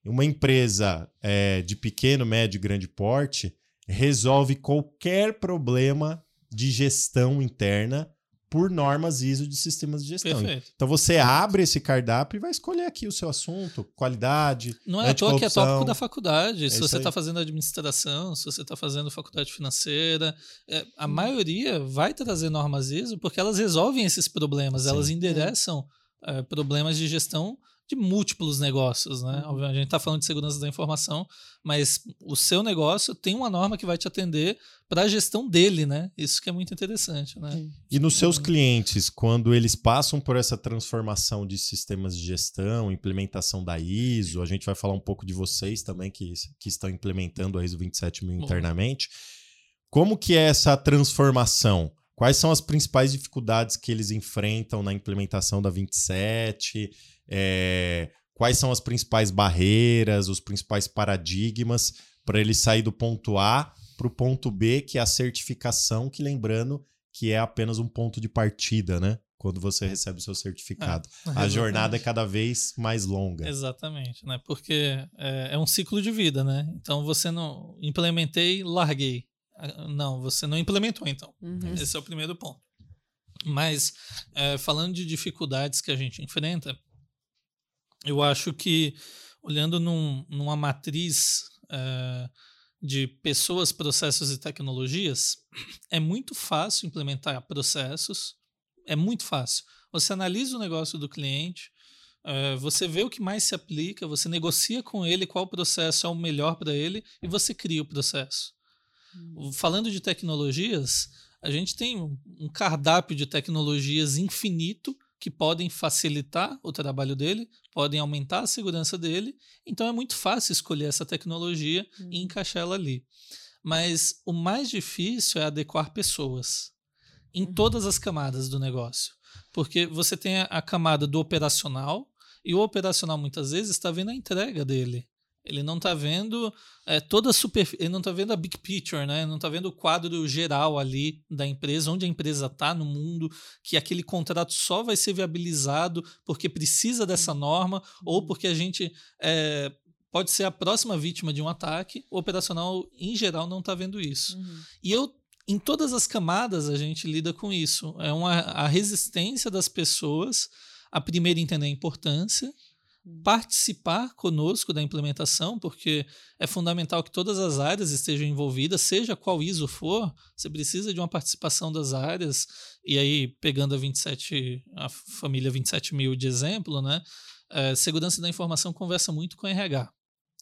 Uma empresa é, de pequeno, médio e grande porte resolve qualquer problema de gestão interna por normas ISO de sistemas de gestão. Perfeito. Então você abre esse cardápio e vai escolher aqui o seu assunto, qualidade. Não é à toa que é tópico da faculdade. É se você está fazendo administração, se você está fazendo faculdade financeira, é, a hum. maioria vai trazer normas ISO porque elas resolvem esses problemas, Sim. elas endereçam é, problemas de gestão de múltiplos negócios, né? Uhum. A gente está falando de segurança da informação, mas o seu negócio tem uma norma que vai te atender para a gestão dele, né? Isso que é muito interessante, né? E nos seus uhum. clientes, quando eles passam por essa transformação de sistemas de gestão, implementação da ISO, a gente vai falar um pouco de vocês também que, que estão implementando a ISO 27000 internamente. Como que é essa transformação? Quais são as principais dificuldades que eles enfrentam na implementação da 27? É, quais são as principais barreiras, os principais paradigmas para ele sair do ponto A para o ponto B, que é a certificação, que lembrando que é apenas um ponto de partida, né? Quando você recebe o seu certificado. É, a jornada é cada vez mais longa. Exatamente, né? Porque é, é um ciclo de vida, né? Então você não implementei, larguei. Ah, não, você não implementou, então. Uhum. Esse é o primeiro ponto. Mas, é, falando de dificuldades que a gente enfrenta, eu acho que, olhando num, numa matriz é, de pessoas, processos e tecnologias, é muito fácil implementar processos, é muito fácil. Você analisa o negócio do cliente, é, você vê o que mais se aplica, você negocia com ele qual processo é o melhor para ele e você cria o processo. Hum. Falando de tecnologias, a gente tem um cardápio de tecnologias infinito que podem facilitar o trabalho dele, podem aumentar a segurança dele. Então é muito fácil escolher essa tecnologia e encaixar ela ali. Mas o mais difícil é adequar pessoas em uhum. todas as camadas do negócio. Porque você tem a camada do operacional, e o operacional muitas vezes está vendo a entrega dele. Ele não está vendo é, toda a super, ele não está vendo a big picture, né? Não está vendo o quadro geral ali da empresa, onde a empresa está no mundo, que aquele contrato só vai ser viabilizado porque precisa dessa norma ou porque a gente é, pode ser a próxima vítima de um ataque. O operacional, em geral, não está vendo isso. Uhum. E eu em todas as camadas a gente lida com isso. É uma, a resistência das pessoas a primeiro entender a importância participar conosco da implementação, porque é fundamental que todas as áreas estejam envolvidas, seja qual ISO for, você precisa de uma participação das áreas, e aí, pegando a 27, a família 27 mil de exemplo, né? É, segurança da informação conversa muito com RH.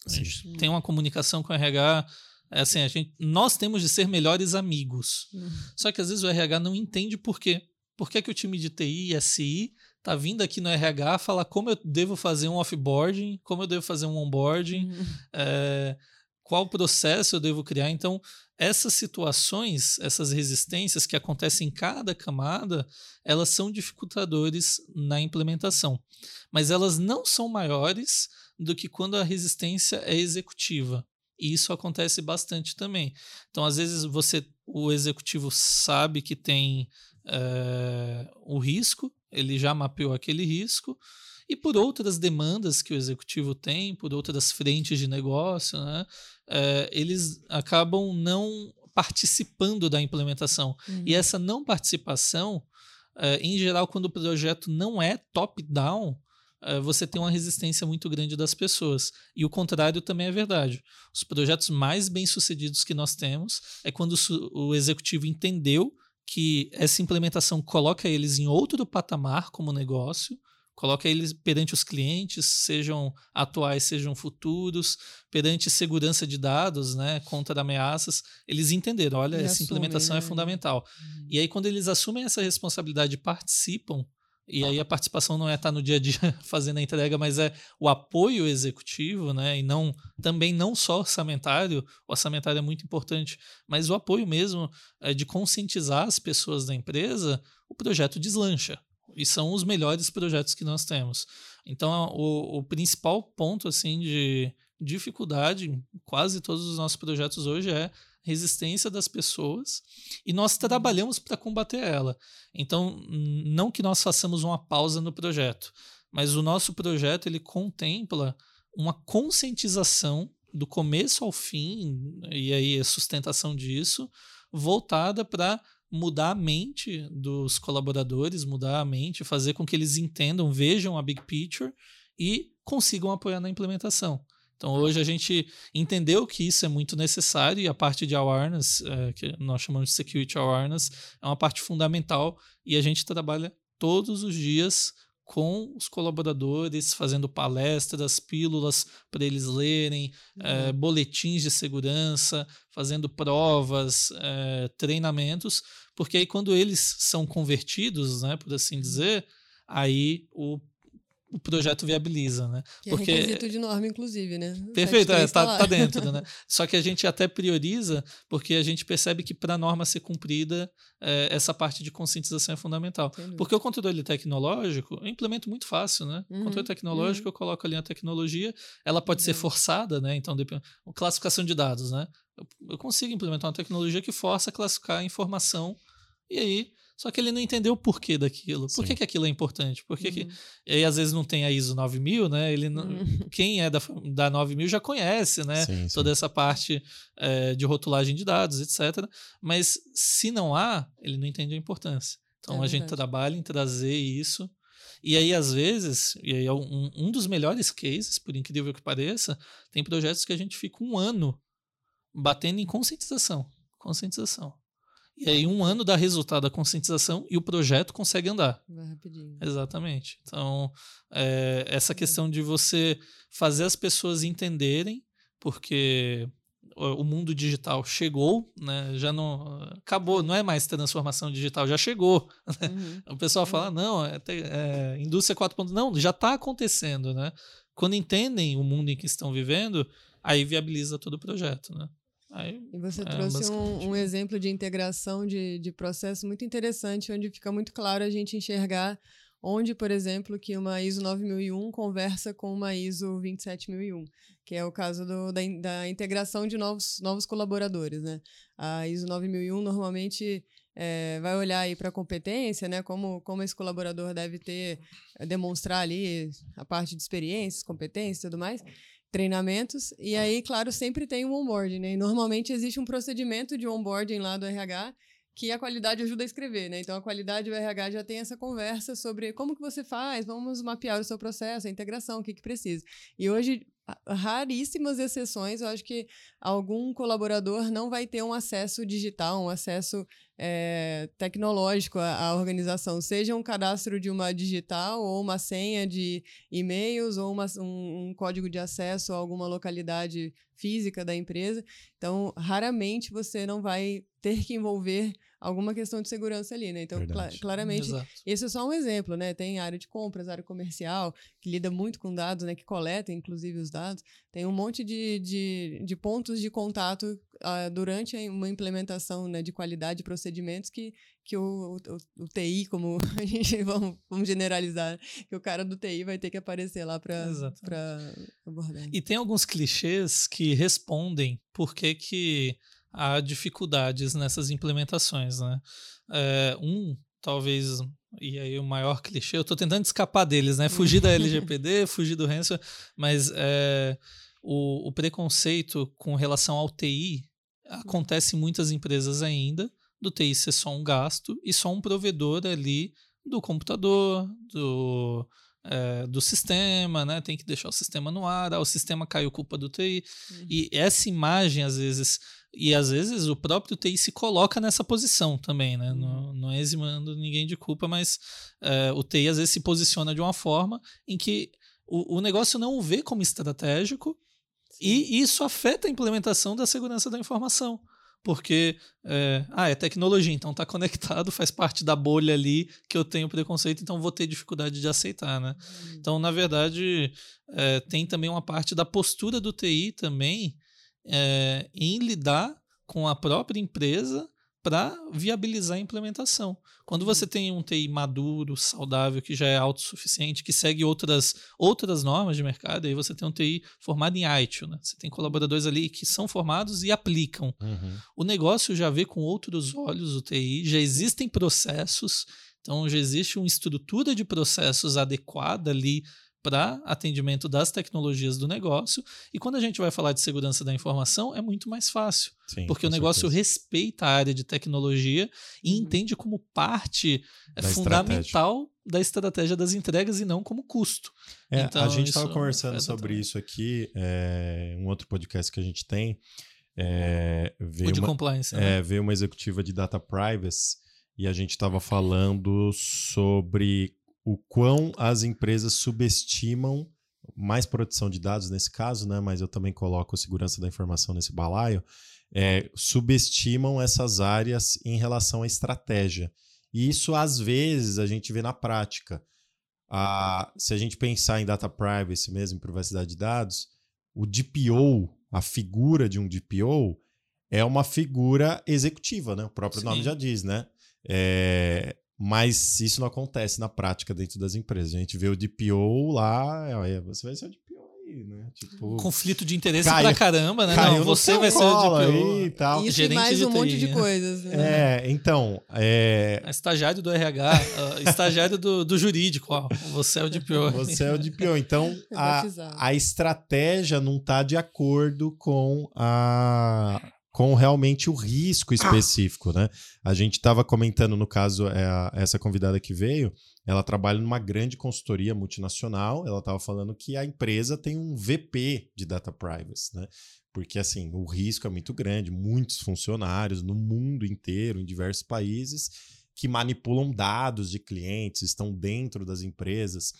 A gente tem uma comunicação com o RH é assim, a gente, nós temos de ser melhores amigos. Uhum. Só que às vezes o RH não entende por quê. Por que, que o time de TI e SI tá vindo aqui no RH falar como eu devo fazer um offboarding, como eu devo fazer um onboarding, uhum. é, qual processo eu devo criar. Então, essas situações, essas resistências que acontecem em cada camada, elas são dificultadores na implementação. Mas elas não são maiores do que quando a resistência é executiva. E isso acontece bastante também. Então, às vezes, você, o executivo sabe que tem é, o risco, ele já mapeou aquele risco, e por outras demandas que o executivo tem, por outras frentes de negócio, né, é, eles acabam não participando da implementação. Uhum. E essa não participação, é, em geral, quando o projeto não é top-down, você tem uma resistência muito grande das pessoas. E o contrário também é verdade. Os projetos mais bem-sucedidos que nós temos é quando o executivo entendeu que essa implementação coloca eles em outro patamar como negócio, coloca eles perante os clientes, sejam atuais, sejam futuros, perante segurança de dados, né, contra ameaças, eles entenderam, olha, e essa implementação é né? fundamental. Uhum. E aí quando eles assumem essa responsabilidade e participam, e aí a participação não é estar no dia a dia fazendo a entrega, mas é o apoio executivo, né? E não também não só orçamentário. O orçamentário é muito importante, mas o apoio mesmo é de conscientizar as pessoas da empresa, o projeto deslancha. E são os melhores projetos que nós temos. Então, o, o principal ponto assim de dificuldade em quase todos os nossos projetos hoje é resistência das pessoas e nós uhum. trabalhamos para combater ela. Então, não que nós façamos uma pausa no projeto, mas o nosso projeto ele contempla uma conscientização do começo ao fim e aí a sustentação disso voltada para mudar a mente dos colaboradores, mudar a mente, fazer com que eles entendam, vejam a big picture e consigam apoiar na implementação. Então hoje a gente entendeu que isso é muito necessário e a parte de awareness, é, que nós chamamos de security awareness, é uma parte fundamental e a gente trabalha todos os dias com os colaboradores, fazendo palestras, pílulas para eles lerem, é, uhum. é, boletins de segurança, fazendo provas, é, treinamentos, porque aí quando eles são convertidos, né, por assim uhum. dizer, aí o o projeto viabiliza, né? Que é Porque... é requisito de norma, inclusive, né? Perfeito, é, tá, tá, dentro, né? Só que a gente até prioriza porque a gente percebe que para a norma ser cumprida, é, essa parte de conscientização é fundamental. Porque o controle tecnológico, eu implemento muito fácil, né? Uhum, controle tecnológico, uhum. eu coloco ali a tecnologia, ela pode uhum. ser forçada, né? Então, depende, classificação de dados, né? Eu, eu consigo implementar uma tecnologia que força a classificar a informação e aí só que ele não entendeu o porquê daquilo. Por que, que aquilo é importante? Por que, uhum. que... E aí, às vezes não tem a ISO 9000, né? Ele não... uhum. Quem é da, da 9000 já conhece, né? Sim, Toda essa parte é, de rotulagem de dados, etc. Mas se não há, ele não entende a importância. Então é a gente trabalha em trazer isso. E aí, às vezes, e aí é um, um dos melhores cases, por incrível que pareça, tem projetos que a gente fica um ano batendo em conscientização. Conscientização. E aí, um ano dá resultado da conscientização e o projeto consegue andar. Vai rapidinho. Exatamente. Então, é, essa questão de você fazer as pessoas entenderem, porque o mundo digital chegou, né? Já não acabou, não é mais transformação digital, já chegou. Né? Uhum. O pessoal fala, uhum. não, é, é indústria 4.0, não, já está acontecendo, né? Quando entendem o mundo em que estão vivendo, aí viabiliza todo o projeto, né? Aí, e você é, trouxe um, um, exemplo de integração de, de processo muito interessante, onde fica muito claro a gente enxergar onde, por exemplo, que uma ISO 9001 conversa com uma ISO 27001, que é o caso do, da, da, integração de novos, novos colaboradores. Né? A ISO 9001 normalmente é, vai olhar aí para a competência, né? como, como esse colaborador deve ter, demonstrar ali a parte de experiências, competências e tudo mais treinamentos. E aí, claro, sempre tem um onboarding, né? E normalmente existe um procedimento de onboarding lá do RH que a qualidade ajuda a escrever, né? Então a qualidade do RH já tem essa conversa sobre como que você faz, vamos mapear o seu processo, a integração, o que que precisa. E hoje raríssimas exceções, eu acho que algum colaborador não vai ter um acesso digital, um acesso é, tecnológico à, à, organização, seja um cadastro de uma digital ou uma senha de e-mails ou uma, um, um, código de acesso a alguma localidade física da empresa. Então, raramente você não vai ter que envolver alguma questão de segurança ali, né? Então, cl claramente, Exato. esse é só um exemplo, né? Tem área de compras, área comercial, que lida muito com dados, né? Que coleta, inclusive, os dados. Tem um monte de, de, de pontos de contato uh, durante uma implementação né, de qualidade de procedimentos que, que o, o, o, TI, como a gente vamos, vamos generalizar, que o cara do TI vai ter que aparecer lá para abordar. E tem alguns clichês que respondem por que que há dificuldades nessas implementações, né? É, um, talvez, e aí o maior clichê, eu estou tentando escapar deles, né? Fugir da LGPD, fugir do ransom, mas é, o, o preconceito com relação ao TI acontece em muitas empresas ainda, do TI ser só um gasto e só um provedor ali do computador, do, é, do sistema, né? Tem que deixar o sistema no ar, ah, o sistema caiu culpa do TI. Uhum. E essa imagem, às vezes, e às vezes o próprio TI se coloca nessa posição também, né? Uhum. Não, não é eximando ninguém de culpa, mas é, o TI às vezes se posiciona de uma forma em que o, o negócio não o vê como estratégico Sim. e isso afeta a implementação da segurança da informação. Porque, é, ah, é tecnologia, então está conectado, faz parte da bolha ali que eu tenho preconceito, então vou ter dificuldade de aceitar, né? Uhum. Então, na verdade, é, tem também uma parte da postura do TI também, é, em lidar com a própria empresa para viabilizar a implementação. Quando você uhum. tem um TI maduro, saudável, que já é autossuficiente, que segue outras, outras normas de mercado, aí você tem um TI formado em ITIL, né? Você tem colaboradores ali que são formados e aplicam. Uhum. O negócio já vê com outros olhos o TI, já existem processos, então já existe uma estrutura de processos adequada ali para atendimento das tecnologias do negócio. E quando a gente vai falar de segurança da informação, é muito mais fácil. Sim, porque o negócio certeza. respeita a área de tecnologia e uhum. entende como parte é da fundamental estratégia. da estratégia das entregas e não como custo. É, então, a gente estava conversando sobre também. isso aqui, é, um outro podcast que a gente tem. É, veio, o de uma, compliance. Né? É, veio uma executiva de data privacy e a gente estava falando sobre o quão as empresas subestimam mais proteção de dados nesse caso, né? Mas eu também coloco segurança da informação nesse balaio. É, subestimam essas áreas em relação à estratégia. E isso, às vezes, a gente vê na prática. a, se a gente pensar em data privacy mesmo, em privacidade de dados, o DPO, a figura de um DPO, é uma figura executiva, né? O próprio Sim. nome já diz, né? É, mas isso não acontece na prática dentro das empresas. A gente vê o DPO lá, é, você vai ser o DPO aí, né? Tipo, Conflito de interesse caiu, pra caramba, né? Não, você vai ser o DPO. Aí e tal. Isso e mais um monte de coisas. Né? É, então... É... Estagiário do RH, estagiário do, do jurídico, ó, você é o DPO. Você é o DPO. Então, a, a estratégia não está de acordo com a com realmente o risco específico, né? A gente estava comentando, no caso, é, essa convidada que veio, ela trabalha numa grande consultoria multinacional, ela estava falando que a empresa tem um VP de data privacy, né? Porque, assim, o risco é muito grande, muitos funcionários no mundo inteiro, em diversos países, que manipulam dados de clientes, estão dentro das empresas.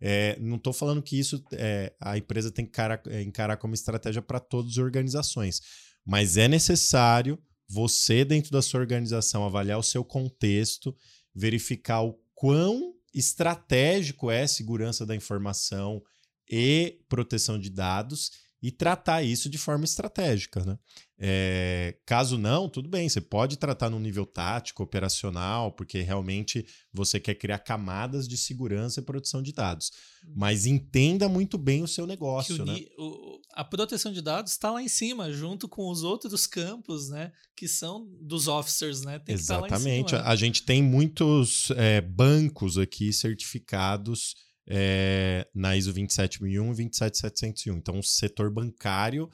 É, não estou falando que isso é, a empresa tem que é, encarar como estratégia para todas as organizações, mas é necessário você, dentro da sua organização, avaliar o seu contexto, verificar o quão estratégico é segurança da informação e proteção de dados e tratar isso de forma estratégica. Né? É, caso não, tudo bem, você pode tratar no nível tático, operacional, porque realmente você quer criar camadas de segurança e produção de dados. Uhum. Mas entenda muito bem o seu negócio. O, né? o, a proteção de dados está lá em cima, junto com os outros campos, né? Que são dos officers, né? Tem Exatamente. Cima, a gente tem muitos é, bancos aqui certificados é, na ISO 27001 e 27701. Então, o setor bancário,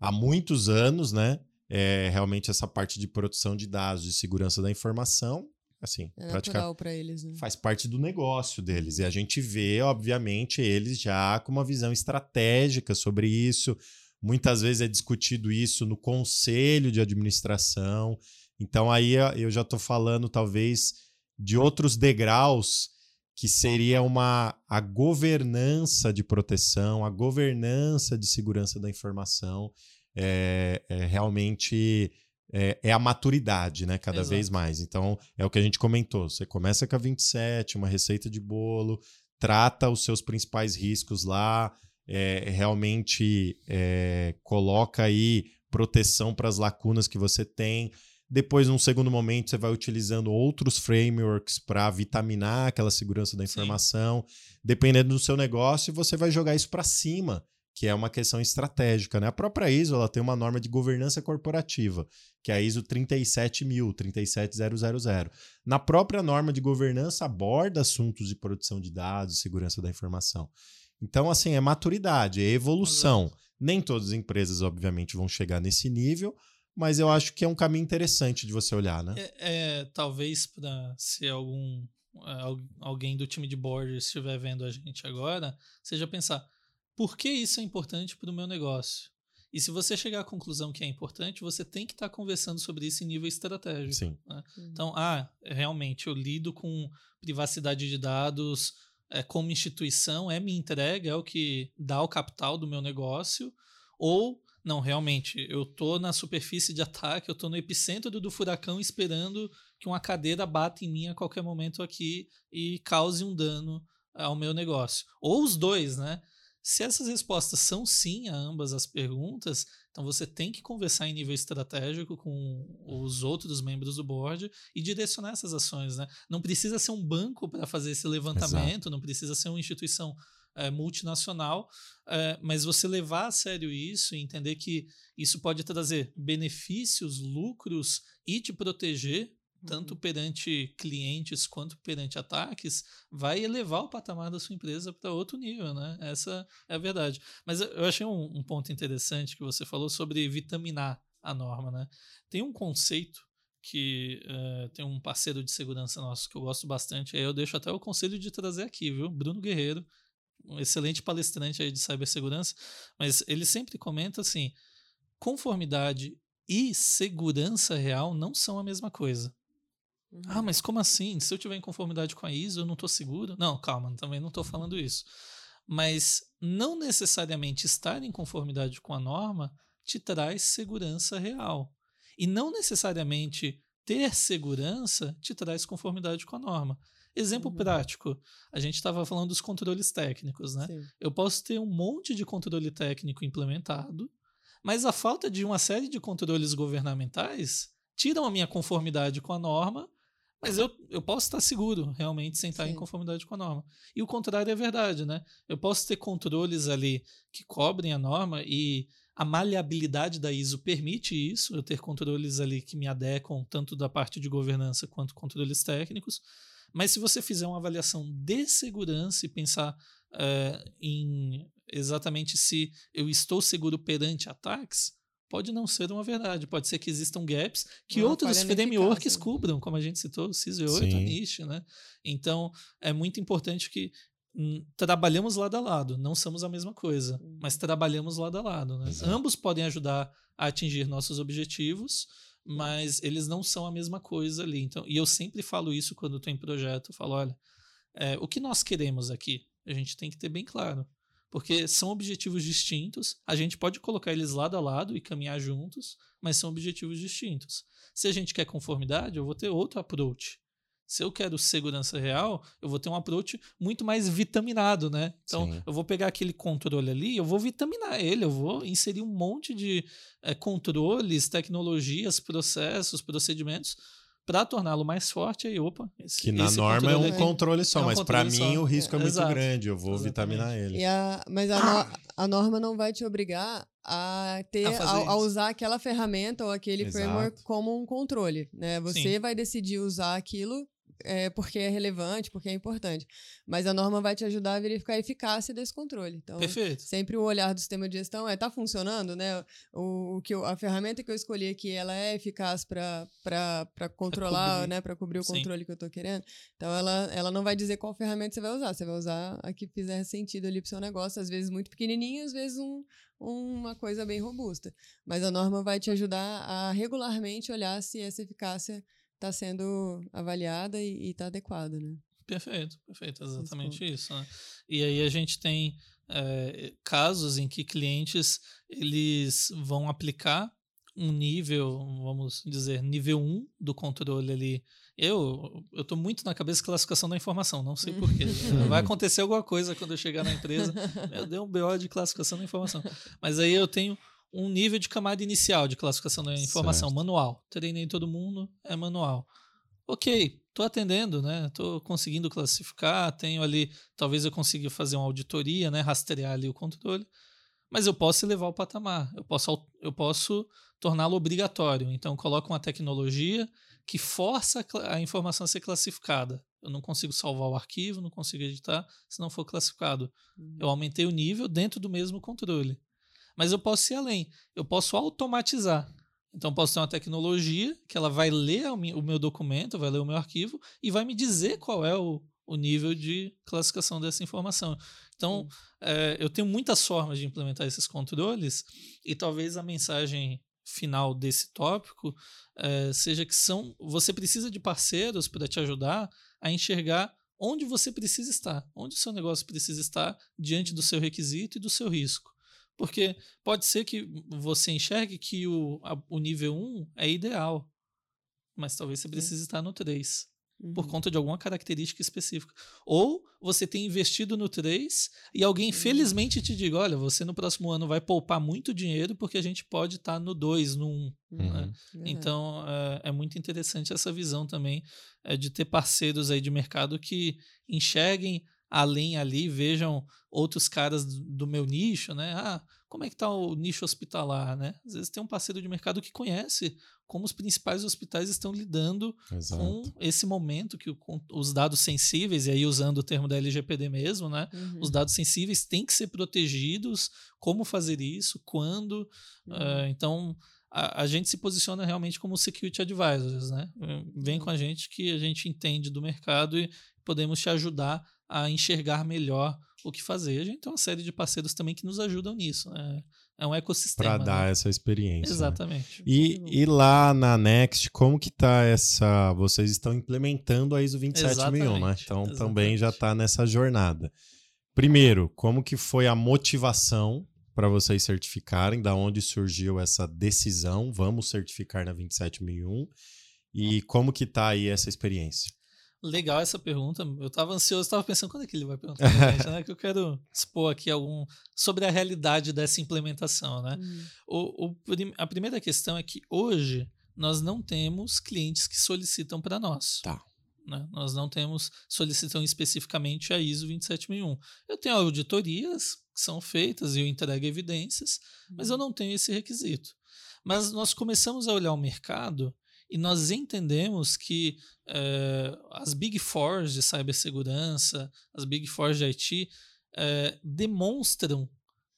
há muitos anos, né? É, realmente essa parte de produção de dados, de segurança da informação, assim, é natural para eles, né? faz parte do negócio deles. E a gente vê, obviamente, eles já com uma visão estratégica sobre isso. Muitas vezes é discutido isso no conselho de administração. Então aí eu já estou falando talvez de outros degraus que seria uma a governança de proteção, a governança de segurança da informação, é, é realmente é, é, a maturidade, né? Cada Exato. vez mais. Então, é o que a gente comentou. Você começa com a 27, uma receita de bolo, trata os seus principais riscos lá, é, realmente é, coloca aí proteção para as lacunas que você tem. Depois, num segundo momento, você vai utilizando outros frameworks para vitaminar aquela segurança da informação. Sim. Dependendo do seu negócio, você vai jogar isso para cima, que é uma questão estratégica. Né? A própria ISO ela tem uma norma de governança corporativa, que é a ISO 37000, 37000. Na própria norma de governança, aborda assuntos de produção de dados, segurança da informação. Então, assim, é maturidade, é evolução. Nem todas as empresas, obviamente, vão chegar nesse nível, mas eu acho que é um caminho interessante de você olhar, né? É, é talvez para se algum é, alguém do time de board estiver vendo a gente agora, seja pensar por que isso é importante para o meu negócio. E se você chegar à conclusão que é importante, você tem que estar tá conversando sobre isso em nível estratégico. Sim. Né? Então, ah, realmente, eu lido com privacidade de dados é, como instituição, é minha entrega, é o que dá o capital do meu negócio, ou não, realmente, eu tô na superfície de ataque, eu tô no epicentro do, do furacão esperando que uma cadeira bata em mim a qualquer momento aqui e cause um dano ao meu negócio. Ou os dois, né? Se essas respostas são sim a ambas as perguntas, então você tem que conversar em nível estratégico com os outros membros do board e direcionar essas ações, né? Não precisa ser um banco para fazer esse levantamento, Exato. não precisa ser uma instituição é, multinacional, é, mas você levar a sério isso e entender que isso pode trazer benefícios, lucros e te proteger, tanto uhum. perante clientes quanto perante ataques, vai elevar o patamar da sua empresa para outro nível, né? Essa é a verdade. Mas eu achei um, um ponto interessante que você falou sobre vitaminar a norma, né? Tem um conceito que uh, tem um parceiro de segurança nosso que eu gosto bastante, aí eu deixo até o conselho de trazer aqui, viu? Bruno Guerreiro, um excelente palestrante aí de cibersegurança, mas ele sempre comenta assim: conformidade e segurança real não são a mesma coisa. Uhum. Ah, mas como assim? Se eu tiver em conformidade com a ISO, eu não estou seguro? Não, calma, também não estou falando isso. Mas não necessariamente estar em conformidade com a norma te traz segurança real. E não necessariamente ter segurança te traz conformidade com a norma. Exemplo uhum. prático, a gente estava falando dos controles técnicos, né? Sim. Eu posso ter um monte de controle técnico implementado, mas a falta de uma série de controles governamentais tiram a minha conformidade com a norma, mas eu, eu posso estar seguro realmente sem estar Sim. em conformidade com a norma. E o contrário é verdade, né? Eu posso ter controles ali que cobrem a norma e a maleabilidade da ISO permite isso, eu ter controles ali que me adequam tanto da parte de governança quanto controles técnicos. Mas se você fizer uma avaliação de segurança e pensar é, em exatamente se eu estou seguro perante ataques, pode não ser uma verdade. Pode ser que existam gaps que uma outros frameworks cubram, como a gente citou, o CIS-8, a NIST, né? Então, é muito importante que Hum, trabalhamos lado a lado, não somos a mesma coisa, uhum. mas trabalhamos lado a lado. Né? Ambos podem ajudar a atingir nossos objetivos, mas eles não são a mesma coisa ali. Então, e eu sempre falo isso quando estou em projeto, eu falo, olha, é, o que nós queremos aqui, a gente tem que ter bem claro, porque são objetivos distintos. A gente pode colocar eles lado a lado e caminhar juntos, mas são objetivos distintos. Se a gente quer conformidade, eu vou ter outro approach. Se eu quero segurança real, eu vou ter um approach muito mais vitaminado, né? Então, Sim. eu vou pegar aquele controle ali, eu vou vitaminar ele, eu vou inserir um monte de é, controles, tecnologias, processos, procedimentos para torná-lo mais forte. Aí, opa, esse, que na norma é um controle só, é um mas para mim o risco é, é muito exato. grande, eu vou Exatamente. vitaminar ele. A, mas a, no, a, norma não vai te obrigar a ter a, a, a usar aquela ferramenta ou aquele exato. framework como um controle, né? Você Sim. vai decidir usar aquilo é, porque é relevante, porque é importante. Mas a norma vai te ajudar a verificar a eficácia desse controle. Então, Perfeito. sempre o olhar do sistema de gestão é, tá funcionando, né? O, o que eu, a ferramenta que eu escolhi aqui, ela é eficaz para controlar, né? Para cobrir o Sim. controle que eu estou querendo. Então, ela, ela não vai dizer qual ferramenta você vai usar. Você vai usar a que fizer sentido ali para o seu negócio. Às vezes muito pequenininho, às vezes um, uma coisa bem robusta. Mas a norma vai te ajudar a regularmente olhar se essa eficácia está sendo avaliada e está adequada, né? Perfeito, perfeito, exatamente isso. Né? E aí a gente tem é, casos em que clientes eles vão aplicar um nível, vamos dizer, nível 1 do controle ali. Eu eu tô muito na cabeça de classificação da informação, não sei porquê. Vai acontecer alguma coisa quando eu chegar na empresa. Eu dei um BO de classificação da informação. Mas aí eu tenho um nível de camada inicial de classificação da informação, certo. manual. Treinei todo mundo, é manual. Ok, estou atendendo, né? Estou conseguindo classificar, tenho ali, talvez eu consiga fazer uma auditoria, né? Rastrear ali o controle, mas eu posso elevar o patamar, eu posso, eu posso torná-lo obrigatório. Então, coloco uma tecnologia que força a informação a ser classificada. Eu não consigo salvar o arquivo, não consigo editar se não for classificado. Uhum. Eu aumentei o nível dentro do mesmo controle. Mas eu posso ir além. Eu posso automatizar. Então, posso ter uma tecnologia que ela vai ler o meu documento, vai ler o meu arquivo e vai me dizer qual é o, o nível de classificação dessa informação. Então, é, eu tenho muitas formas de implementar esses controles e talvez a mensagem final desse tópico é, seja que são você precisa de parceiros para te ajudar a enxergar onde você precisa estar, onde o seu negócio precisa estar diante do seu requisito e do seu risco. Porque pode ser que você enxergue que o, a, o nível 1 é ideal, mas talvez você precise estar no 3. Uhum. Por conta de alguma característica específica. Ou você tem investido no 3 e alguém uhum. felizmente te diga: olha, você no próximo ano vai poupar muito dinheiro porque a gente pode estar no 2, no 1. Um, uhum. né? Então é, é, muito interessante essa visão também é, de ter parceiros aí de mercado que enxerguem além ali, vejam outros caras do meu nicho, né? Ah, como é que está o nicho hospitalar, né? Às vezes tem um parceiro de mercado que conhece como os principais hospitais estão lidando Exato. com esse momento que com os dados sensíveis, e aí usando o termo da LGPD mesmo, né? Uhum. Os dados sensíveis têm que ser protegidos, como fazer isso, quando. Uhum. Uh, então, a, a, gente se posiciona realmente como security advisors, né? Vem com a gente que a gente entende do mercado e podemos te ajudar a enxergar melhor o que fazer. A gente tem uma série de parceiros também que nos ajudam nisso. Né? É um ecossistema. Para dar né? essa experiência. Né? Exatamente. Né? E, e lá na Next, como que tá essa. Vocês estão implementando a ISO 27001, né? Então Exatamente. também já está nessa jornada. Primeiro, como que foi a motivação para vocês certificarem? Da onde surgiu essa decisão? Vamos certificar na 27001. E como que tá aí essa experiência? Legal essa pergunta. Eu estava ansioso, estava pensando quando é que ele vai perguntar pra gente, né? Que eu quero expor aqui algum sobre a realidade dessa implementação, né? Uhum. O, o, a primeira questão é que hoje nós não temos clientes que solicitam para nós. Tá. Né? Nós não temos, solicitam especificamente a ISO 27001. Eu tenho auditorias que são feitas e eu entrego evidências, mas eu uhum. não tenho esse requisito. Mas nós começamos a olhar o mercado e nós entendemos que é, as Big Four de cibersegurança, as Big Four de IT, é, demonstram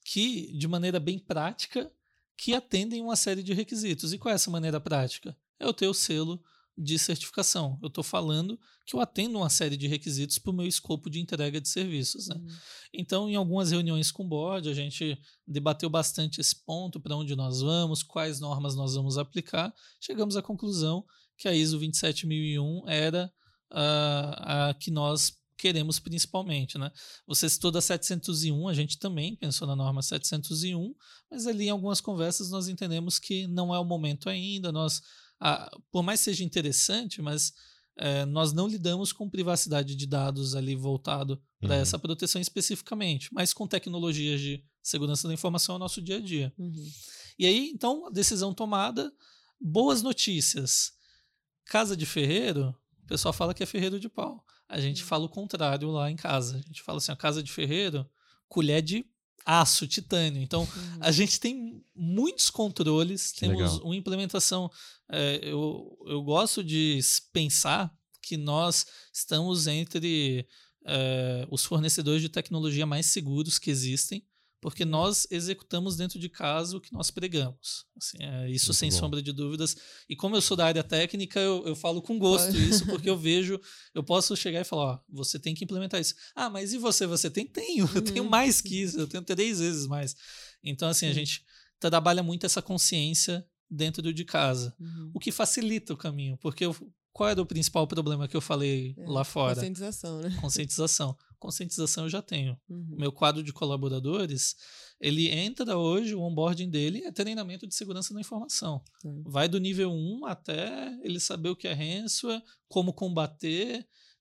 que, de maneira bem prática, que atendem uma série de requisitos. E qual é essa maneira prática? É o selo de certificação. Eu estou falando que eu atendo uma série de requisitos para o meu escopo de entrega de serviços. Né? Uhum. Então, em algumas reuniões com o board, a gente debateu bastante esse ponto, para onde nós vamos, quais normas nós vamos aplicar. Chegamos à conclusão que a ISO 27001 era a, a que nós queremos principalmente, né? Você citou da 701, a gente também pensou na norma 701, mas ali em algumas conversas nós entendemos que não é o momento ainda, nós a, por mais seja interessante, mas é, nós não lidamos com privacidade de dados ali voltado para uhum. essa proteção especificamente, mas com tecnologias de segurança da informação no nosso dia a dia. Uhum. E aí, então, a decisão tomada, boas notícias. Casa de ferreiro, o pessoal fala que é ferreiro de pau. A gente uhum. fala o contrário lá em casa. A gente fala assim, a casa de ferreiro, colher de aço, titânio. Então, uhum. a gente tem muitos controles, que temos legal. uma implementação. É, eu, eu gosto de pensar que nós estamos entre é, os fornecedores de tecnologia mais seguros que existem porque nós executamos dentro de casa o que nós pregamos. Assim, é isso Muito sem bom. sombra de dúvidas. E como eu sou da área técnica, eu, eu falo com gosto isso, porque eu vejo, eu posso chegar e falar, ó, você tem que implementar isso. Ah, mas e você? Você tem? Tenho. Eu tenho uhum. mais que isso, eu tenho três vezes mais. Então, assim, a gente trabalha muito essa consciência dentro de casa, uhum. o que facilita o caminho, porque eu, qual era o principal problema que eu falei é, lá fora? Conscientização, né? Conscientização conscientização eu já tenho. Uhum. Meu quadro de colaboradores, ele entra hoje, o onboarding dele é treinamento de segurança da informação. Uhum. Vai do nível 1 até ele saber o que é ransomware, como combater,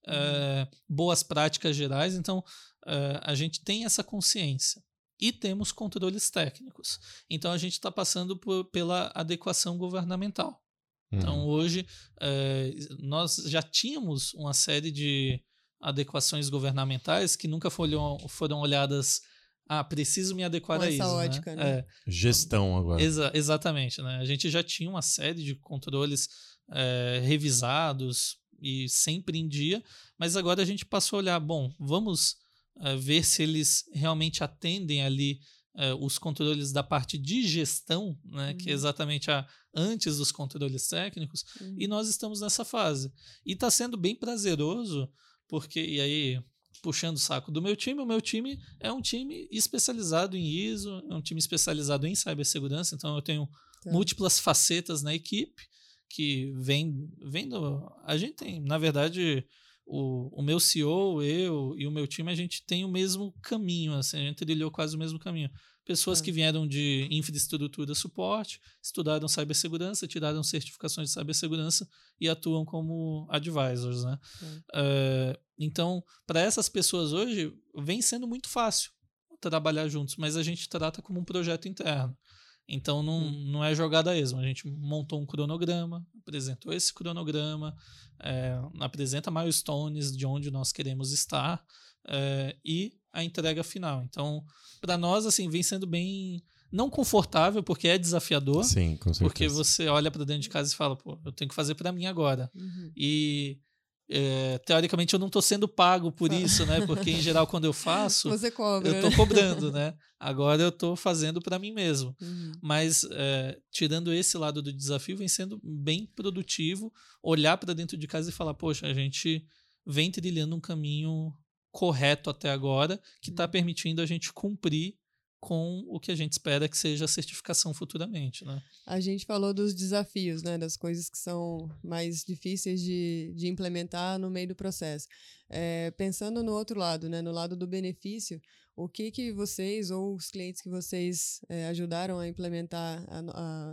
uhum. é, boas práticas gerais. Então, é, a gente tem essa consciência. E temos controles técnicos. Então, a gente está passando por, pela adequação governamental. Então, uhum. hoje, é, nós já tínhamos uma série de adequações governamentais que nunca foram, foram olhadas ah, preciso me adequar Com a isso. Essa né? ótica, né? É. Gestão agora. Exa exatamente, né? A gente já tinha uma série de controles é, revisados e sempre em dia, mas agora a gente passou a olhar, bom, vamos é, ver se eles realmente atendem ali é, os controles da parte de gestão, né? Uhum. Que é uhum. exatamente a antes dos controles técnicos, uhum. e nós estamos nessa fase. E está sendo bem prazeroso porque, e aí, puxando o saco do meu time, o meu time é um time especializado em ISO, é um time especializado em cibersegurança, então eu tenho tá. múltiplas facetas na equipe que vem, vem do, a gente tem, na verdade, o, o meu CEO, eu e o meu time, a gente tem o mesmo caminho, assim, a gente trilhou quase o mesmo caminho. Pessoas é. que vieram de infraestrutura suporte, estudaram cibersegurança, tiraram certificações de cibersegurança e atuam como advisors. Né? É. Uh, então, para essas pessoas hoje, vem sendo muito fácil trabalhar juntos, mas a gente trata como um projeto interno. Então não, hum. não é jogada a esmo. A gente montou um cronograma, apresentou esse cronograma, é, apresenta milestones de onde nós queremos estar é, e a entrega final. Então, para nós, assim, vem sendo bem não confortável, porque é desafiador. Sim, com certeza. Porque você olha para dentro de casa e fala, pô, eu tenho que fazer para mim agora. Uhum. E é, teoricamente eu não estou sendo pago por isso, né? Porque em geral quando eu faço, eu estou né? cobrando, né? Agora eu estou fazendo para mim mesmo. Uhum. Mas é, tirando esse lado do desafio, vem sendo bem produtivo olhar para dentro de casa e falar, poxa, a gente vem trilhando um caminho correto até agora, que está uhum. permitindo a gente cumprir com o que a gente espera que seja a certificação futuramente. Né? A gente falou dos desafios, né, das coisas que são mais difíceis de, de implementar no meio do processo. É, pensando no outro lado, né, no lado do benefício, o que, que vocês ou os clientes que vocês é, ajudaram a implementar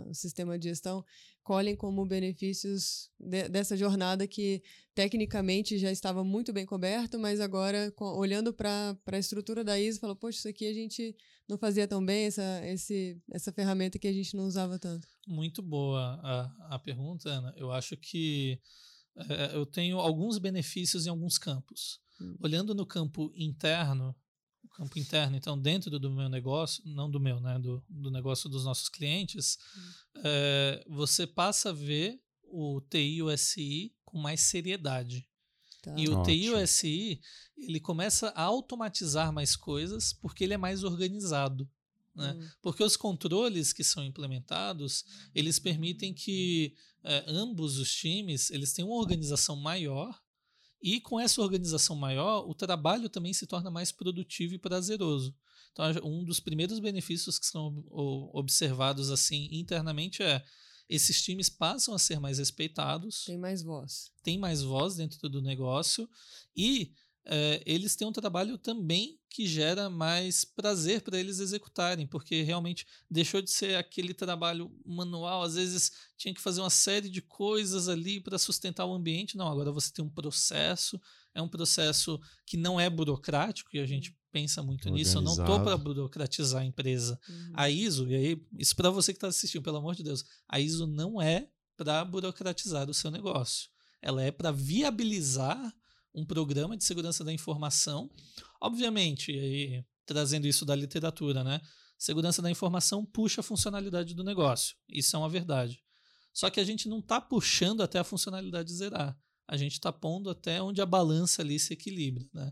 o sistema de gestão, colhem como benefícios de, dessa jornada que tecnicamente já estava muito bem coberto, mas agora, com, olhando para a estrutura da ISO, falou, poxa, isso aqui a gente não fazia tão bem, essa, esse, essa ferramenta que a gente não usava tanto. Muito boa a, a pergunta, Ana. Eu acho que é, eu tenho alguns benefícios em alguns campos. Hum. Olhando no campo interno, o campo interno, então dentro do meu negócio, não do meu, né, do, do negócio dos nossos clientes, hum. é, você passa a ver o TI e o SI com mais seriedade. Tá. E o Ótimo. TI e o SI, ele começa a automatizar mais coisas porque ele é mais organizado. Né? Hum. Porque os controles que são implementados, eles permitem que é, ambos os times eles tenham uma organização maior e com essa organização maior, o trabalho também se torna mais produtivo e prazeroso. Então, um dos primeiros benefícios que são observados assim internamente é esses times passam a ser mais respeitados. Tem mais voz. Tem mais voz dentro do negócio e é, eles têm um trabalho também que gera mais prazer para eles executarem, porque realmente deixou de ser aquele trabalho manual, às vezes tinha que fazer uma série de coisas ali para sustentar o ambiente. Não, agora você tem um processo, é um processo que não é burocrático, e a gente pensa muito Organizado. nisso. Eu não estou para burocratizar a empresa. Uhum. A ISO, e aí, isso para você que está assistindo, pelo amor de Deus, a ISO não é para burocratizar o seu negócio. Ela é para viabilizar um programa de segurança da informação. Obviamente, aí, trazendo isso da literatura, né? Segurança da informação puxa a funcionalidade do negócio. Isso é uma verdade. Só que a gente não está puxando até a funcionalidade zerar. A gente está pondo até onde a balança ali se equilibra. Né?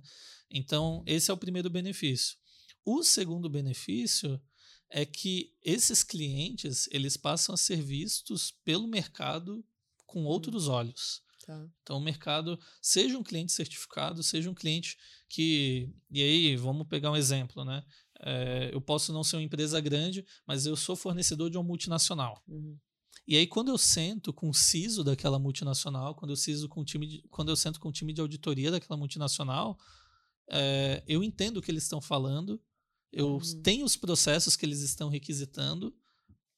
Então, esse é o primeiro benefício. O segundo benefício é que esses clientes eles passam a ser vistos pelo mercado com outros olhos. Tá. Então, o mercado, seja um cliente certificado, seja um cliente que. E aí, vamos pegar um exemplo, né? É, eu posso não ser uma empresa grande, mas eu sou fornecedor de uma multinacional. Uhum. E aí, quando eu sento com o CISO daquela multinacional, quando eu, CISO com o time de, quando eu sento com o time de auditoria daquela multinacional, é, eu entendo o que eles estão falando, eu uhum. tenho os processos que eles estão requisitando,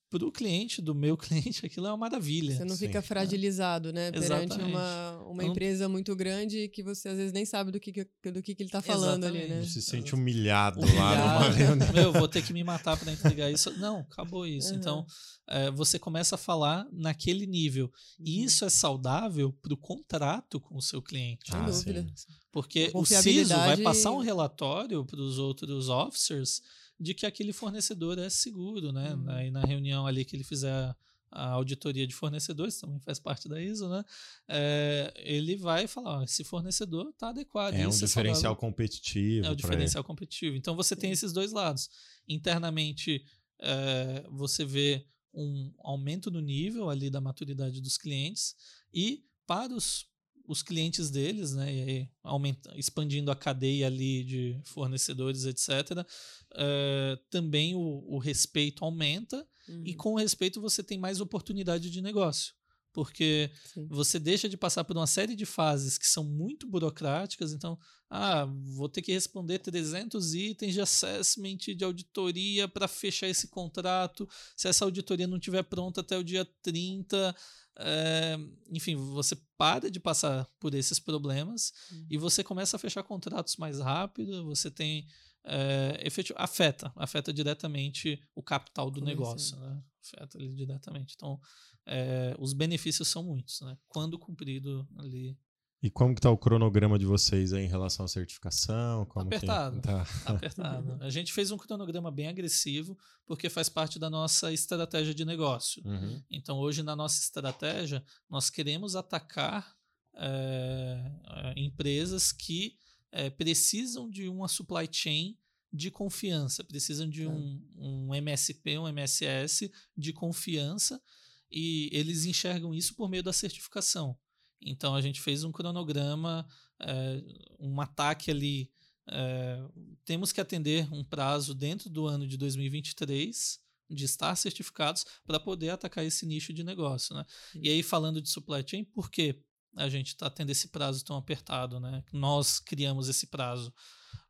para o cliente, do meu cliente, aquilo é uma maravilha. Você não Sim. fica fragilizado, né? Perante uma, uma empresa muito grande que você às vezes nem sabe do que, do que, que ele está falando Exatamente. ali, né? Você se sente humilhado, humilhado. lá numa reunião. Meu, vou ter que me matar para entregar isso. Não, acabou isso. Uhum. Então, é, você começa a falar naquele nível. E uhum. isso é saudável para o contrato com o seu cliente. Sem ah, dúvida. Porque o CISO vai passar um relatório para os outros officers de que aquele fornecedor é seguro, né? Uhum. Aí na reunião ali que ele fizer a auditoria de fornecedores, também faz parte da ISO, né? É, ele vai falar: ó, esse fornecedor está adequado. É um é diferencial competitivo. É o diferencial ele. competitivo. Então você tem esses dois lados. Internamente, é, você vê um aumento no nível ali da maturidade dos clientes e para os os clientes deles, né, e aí aumenta, expandindo a cadeia ali de fornecedores, etc., uh, eh, também o, o, respeito aumenta uhum. e com o respeito você tem mais oportunidade de negócio. Porque Sim. você deixa de passar por uma série de fases que são muito burocráticas, então, ah, vou ter que responder 300 itens de assessment, de auditoria para fechar esse contrato. Se essa auditoria não estiver pronta até o dia 30, é, enfim, você para de passar por esses problemas uhum. e você começa a fechar contratos mais rápido, você tem é, efetivo, afeta, afeta diretamente o capital do negócio, né? afeta ele diretamente. Então, é, os benefícios são muitos, né? Quando cumprido ali e como que tá o cronograma de vocês aí em relação à certificação? Como apertado, tá? apertado. A gente fez um cronograma bem agressivo porque faz parte da nossa estratégia de negócio. Uhum. Então hoje na nossa estratégia nós queremos atacar é, empresas que é, precisam de uma supply chain de confiança, precisam de um, um MSP, um MSS de confiança e eles enxergam isso por meio da certificação. Então a gente fez um cronograma, é, um ataque ali. É, temos que atender um prazo dentro do ano de 2023 de estar certificados para poder atacar esse nicho de negócio. Né? E aí, falando de supply chain, por que a gente está tendo esse prazo tão apertado? Né? Nós criamos esse prazo.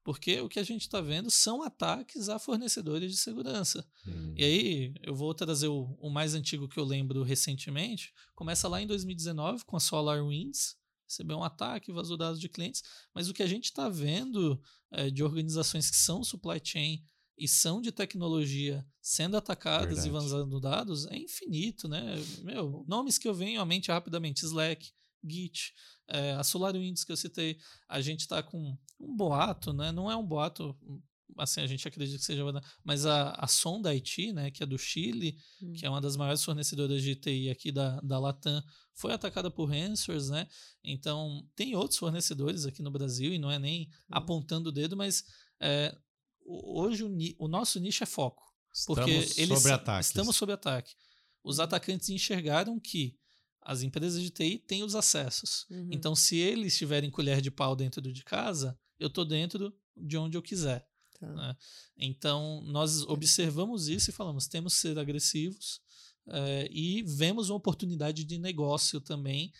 Porque o que a gente está vendo são ataques a fornecedores de segurança. Hum. E aí, eu vou trazer o, o, mais antigo que eu lembro recentemente. Começa lá em 2019 com a SolarWinds. Recebeu um ataque, vazou dados de clientes. Mas o que a gente está vendo é, de organizações que são supply chain e são de tecnologia sendo atacadas Verdade. e vazando dados é infinito, né? Meu, nomes que eu venho à mente rapidamente: Slack, Git, é, a SolarWinds que eu citei. A gente está com um boato, né? Não é um boato, assim, a gente acredita que seja mas a, a Sonda Haiti, né, que é do Chile, hum. que é uma das maiores fornecedoras de TI aqui da, da Latam, foi atacada por ransomers, né? Então, tem outros fornecedores aqui no Brasil, e não é nem hum. apontando o dedo, mas é, hoje o, o, nosso nicho é foco. Porque estamos eles sob ataque. estamos sob ataque. Os atacantes enxergaram que as empresas de TI têm os acessos. Uhum. Então, se eles tiverem colher de pau dentro de casa, eu estou dentro de onde eu quiser. Tá. Né? Então, nós observamos isso e falamos: temos que ser agressivos é, e vemos uma oportunidade de negócio também,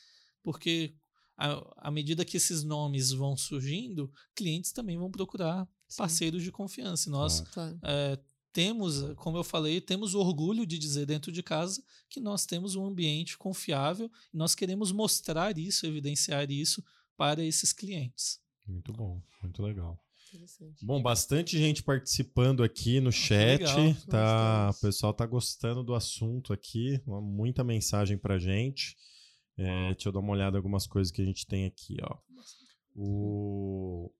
porque à, medida que esses nomes vão surgindo, clientes também vão procurar Sim. parceiros de confiança. E nós claro. é, temos, como eu falei, temos orgulho de dizer dentro de casa que nós temos um ambiente confiável e nós queremos mostrar isso, evidenciar isso para esses clientes. Muito bom, muito legal. Bom, bastante gente participando aqui no chat. Legal. Tá, o pessoal tá gostando do assunto aqui. Muita mensagem pra gente. É, deixa eu dar uma olhada em algumas coisas que a gente tem aqui, ó. O,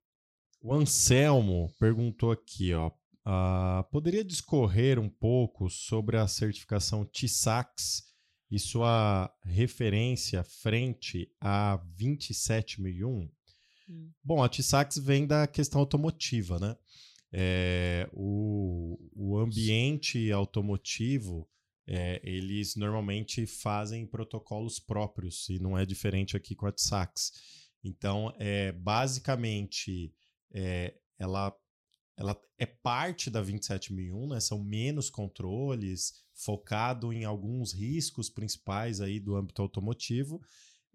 o Anselmo perguntou aqui, ó. Uh, poderia discorrer um pouco sobre a certificação TISAX e sua referência frente a 27001? Hum. Bom, a TISAX vem da questão automotiva, né? É, o, o ambiente automotivo, é, eles normalmente fazem protocolos próprios e não é diferente aqui com a TISAX. Então, é, basicamente, é, ela ela é parte da 27001, né? São menos controles, focado em alguns riscos principais aí do âmbito automotivo.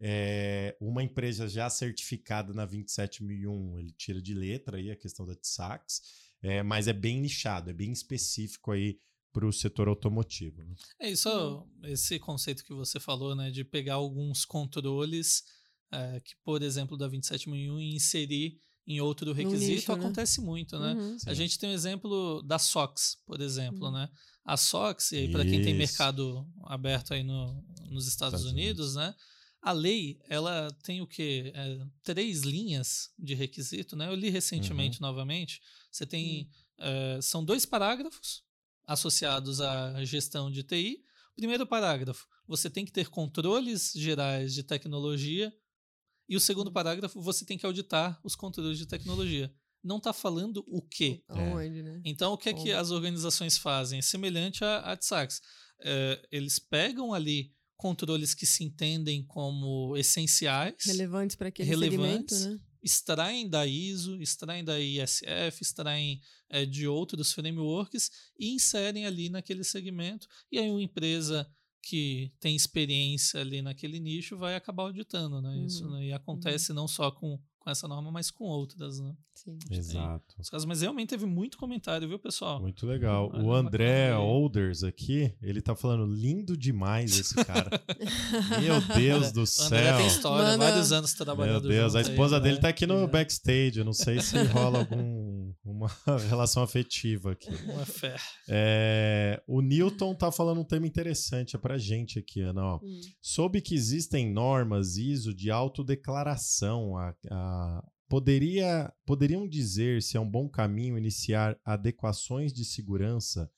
É, uma empresa já certificada na 27001, ele tira de letra aí a questão da TSAX, é, mas é bem nichado, é bem específico aí para o setor automotivo. Né? É isso, esse conceito que você falou, né, de pegar alguns controles é, que, por exemplo, da 27001 e inserir em outro requisito nicho, né? acontece né? muito, né? Uhum, a gente tem o um exemplo da SOX, por exemplo, uhum. né? A SOX, para quem tem mercado aberto aí no, nos Estados, Estados Unidos, Unidos, né? A lei, ela tem o quê? É, três linhas de requisito, né? Eu li recentemente uhum. novamente. Você tem. É, são dois parágrafos associados à gestão de TI. Primeiro parágrafo, você tem que ter controles gerais de tecnologia e o segundo uhum. parágrafo, você tem que auditar os conteúdos de tecnologia. Não está falando o quê. Aonde, né? Então, o que é que as organizações fazem? É semelhante à, à TSAX. É, eles pegam ali controles que se entendem como essenciais. Relevantes para aquele relevantes, segmento, né? Extraem da ISO, extraem da ISF, extraem é, de outros frameworks e inserem ali naquele segmento. E aí uma empresa que tem experiência ali naquele nicho vai acabar auditando, né? Uhum. Isso né? e acontece uhum. não só com, com essa norma, mas com outras, né? Sim. Exato. Os casos, mas realmente teve muito comentário, viu, pessoal? Muito legal. o André Olders aqui, ele tá falando lindo demais esse cara. Meu Deus do céu. André tem história, Mano. vários anos trabalhando. Meu Deus, a esposa aí, dele né? tá aqui no é. backstage. Eu não sei se rola algum uma relação afetiva aqui. Uma fé. É, o Newton tá falando um tema interessante é pra gente aqui, Ana. Ó. Hum. Soube que existem normas ISO de autodeclaração. A, a, poderia, poderiam dizer se é um bom caminho iniciar adequações de segurança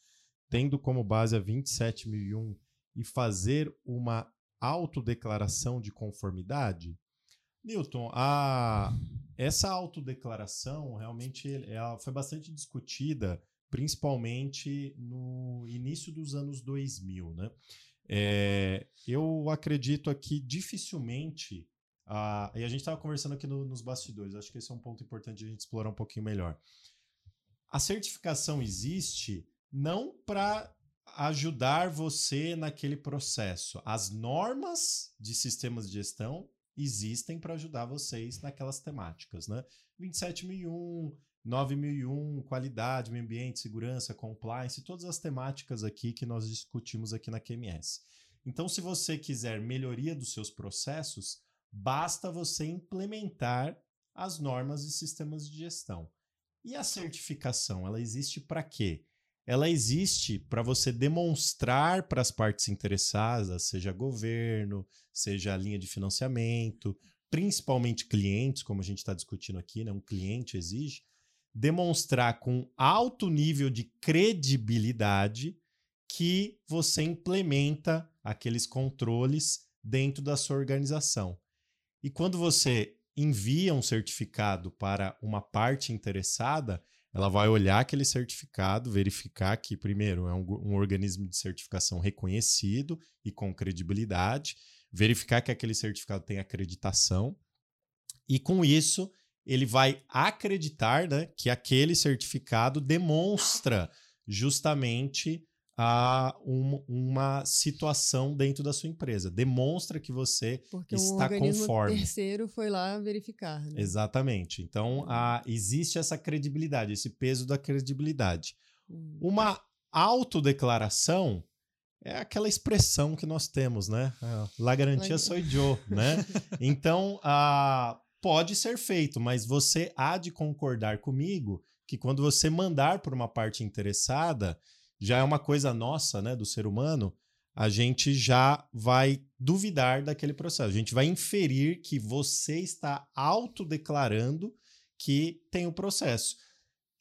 tendo como base a 27001 e fazer uma autodeclaração de conformidade? Newton, a, essa autodeclaração realmente ela foi bastante discutida, principalmente no início dos anos 2000. Né? É, eu acredito aqui dificilmente, a, e a gente estava conversando aqui no, nos bastidores, acho que esse é um ponto importante de a gente explorar um pouquinho melhor. A certificação existe não para ajudar você naquele processo. As normas de sistemas de gestão existem para ajudar vocês naquelas temáticas, né? 27001, 9001, qualidade, meio ambiente, segurança, compliance, todas as temáticas aqui que nós discutimos aqui na QMS. Então, se você quiser melhoria dos seus processos, basta você implementar as normas e sistemas de gestão. E a certificação, ela existe para quê? Ela existe para você demonstrar para as partes interessadas, seja governo, seja linha de financiamento, principalmente clientes, como a gente está discutindo aqui, né? um cliente exige, demonstrar com alto nível de credibilidade que você implementa aqueles controles dentro da sua organização. E quando você envia um certificado para uma parte interessada, ela vai olhar aquele certificado, verificar que, primeiro, é um, um, organismo de certificação reconhecido e com credibilidade, verificar que aquele certificado tem acreditação, e com isso ele vai acreditar né, que aquele certificado demonstra justamente a um, uma situação dentro da sua empresa. Demonstra que você Porque está um conforme. terceiro foi lá verificar. Né? Exatamente. Então, a, existe essa credibilidade, esse peso da credibilidade. Hum. Uma autodeclaração é aquela expressão que nós temos, né? La garantia sou eu, né? Então, a, pode ser feito, mas você há de concordar comigo que quando você mandar para uma parte interessada, já é uma coisa nossa, né, do ser humano, a gente já vai duvidar daquele processo. A gente vai inferir que você está autodeclarando que tem o processo.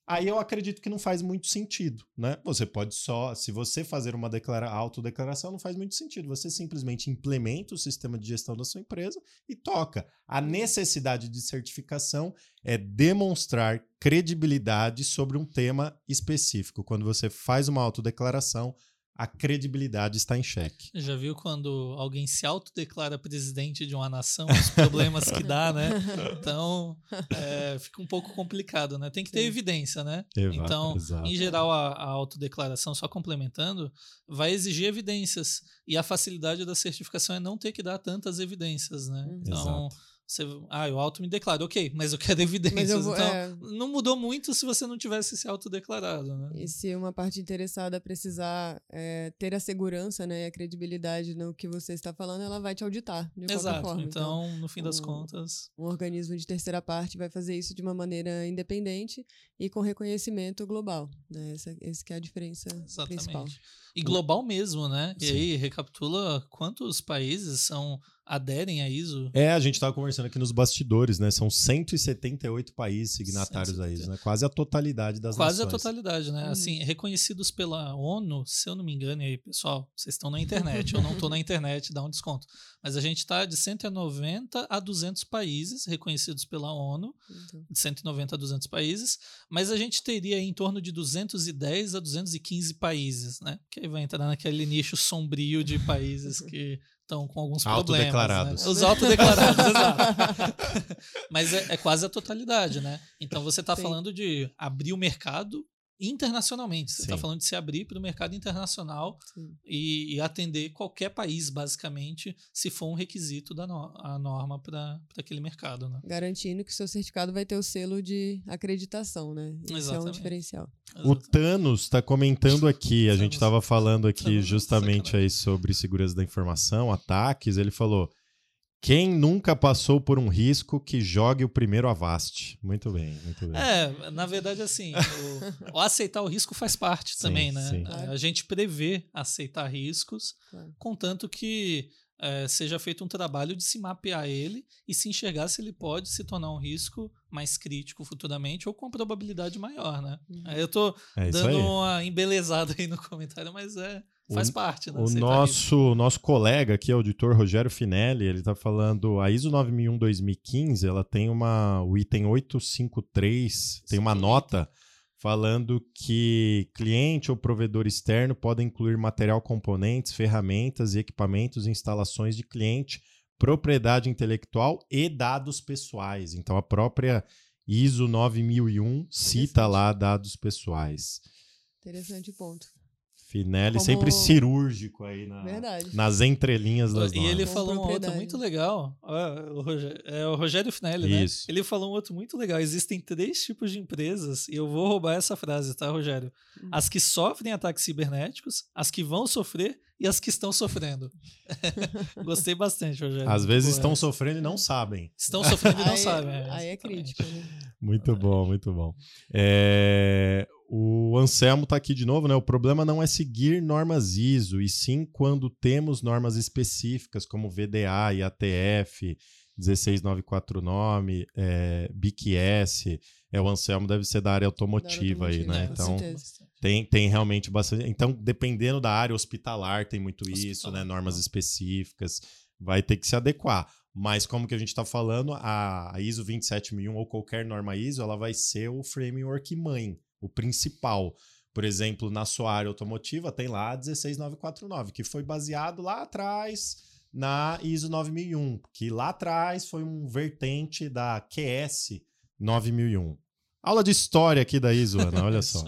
Aí eu acredito que não faz muito sentido, né? Você pode só, se você fazer uma declara autodeclaração, não faz muito sentido. Você simplesmente implementa o sistema de gestão da sua empresa e toca. A necessidade de certificação é demonstrar credibilidade sobre um tema específico. Quando você faz uma autodeclaração, a credibilidade está em xeque. Já viu quando alguém se autodeclara presidente de uma nação, os problemas que dá, né? Então, é, fica um pouco complicado, né? Tem que ter Sim. evidência, né? Eva, então, exato. em geral, a, a, autodeclaração, só complementando, vai exigir evidências. E a facilidade da certificação é não ter que dar tantas evidências, né? Uhum. Então, exato você, ah, eu auto me declaro, ok, mas eu quero evidências. Eu vou, então, é... não mudou muito se você não tivesse se autodeclarado, né? E se uma parte interessada precisar é, ter a segurança, né, a credibilidade no que você está falando, ela vai te auditar de Exato. forma. Então, então, no fim das um, contas... Um organismo de terceira parte vai fazer isso de uma maneira independente e com reconhecimento global. Né? Essa, essa é a diferença Exatamente. principal. E global mesmo, né? Sim. E aí, recapitula quantos países são aderem a ISO? É, a gente estava conversando aqui nos bastidores, né? São 178 países signatários 170. a ISO, né? Quase a totalidade das Quase nações. a totalidade, né? Hum. Assim, reconhecidos pela ONU, se eu não me engano, e aí, pessoal, vocês estão na internet, eu não estou na internet, dá um desconto. Mas a gente está de 190 a 200 países reconhecidos pela ONU, então. de 190 a 200 países, mas a gente teria em torno de 210 a 215 países, né? Que aí vai entrar naquele nicho sombrio de países que estão com alguns autodeclarados. problemas. Né? Os autodeclarados, exato. Mas é, é, quase a totalidade, né? Então você está falando de abrir o mercado internacionalmente. Você está falando de se abrir para o mercado internacional e, e, atender qualquer país, basicamente, se for um requisito da no, a norma para aquele mercado. Né? Garantindo que seu certificado vai ter o selo de acreditação, né? Isso Exatamente. é um diferencial. Exatamente. O Thanos está comentando aqui, a gente estava falando aqui justamente aí sobre segurança da informação, ataques, ele falou quem nunca passou por um risco que jogue o primeiro Avast. Muito bem, muito bem. É, na verdade, assim, o, o aceitar o risco faz parte sim, também, né? Sim. A gente prevê aceitar riscos, claro. contanto que é, seja feito um trabalho de se mapear ele e se enxergar se ele pode se tornar um risco mais crítico futuramente ou com probabilidade maior, né? Uhum. Eu tô é dando uma embelezada aí no comentário, mas é Faz o, parte, né? O nosso, nosso colega aqui, auditor Rogério Finelli, ele está falando, a ISO 9001-2015, ela tem uma, o item 853, tem uma nota falando que cliente ou provedor externo podem incluir material, componentes, ferramentas e equipamentos, instalações de cliente, propriedade intelectual e dados pessoais. Então, a própria ISO 9001 cita lá dados pessoais. Interessante ponto. Finelli Como... sempre cirúrgico aí na, nas entrelinhas das E ele falou um outro muito legal. O Rogério, é o Rogério Finelli, né? Isso. né? Ele falou um outro muito legal. Existem três tipos de empresas, e eu vou roubar essa frase, tá, Rogério? Hum. As que sofrem ataques cibernéticos, as que vão sofrer e as que estão sofrendo. Gostei bastante, Rogério. Às vezes estão sofrendo e não sabem. Estão sofrendo e não aí, sabem. É, aí é crítica. Né? Muito bom, muito bom. É, o Anselmo está aqui de novo, né? O problema não é seguir normas ISO, e sim quando temos normas específicas, como VDA e ATF, 16949, é, BQS. É, o Anselmo deve ser da área automotiva, da área automotiva aí, né? Então, tem, tem realmente bastante. Então, dependendo da área hospitalar, tem muito hospitalar, isso, né? Normas específicas. Vai ter que se adequar. Mas como que a gente está falando, a ISO 27001 ou qualquer norma ISO, ela vai ser o framework mãe, o principal. Por exemplo, na sua área automotiva tem lá a 16949, que foi baseado lá atrás na ISO 9001, que lá atrás foi um vertente da QS 9001. Aula de história aqui da ISO, Ana, olha só.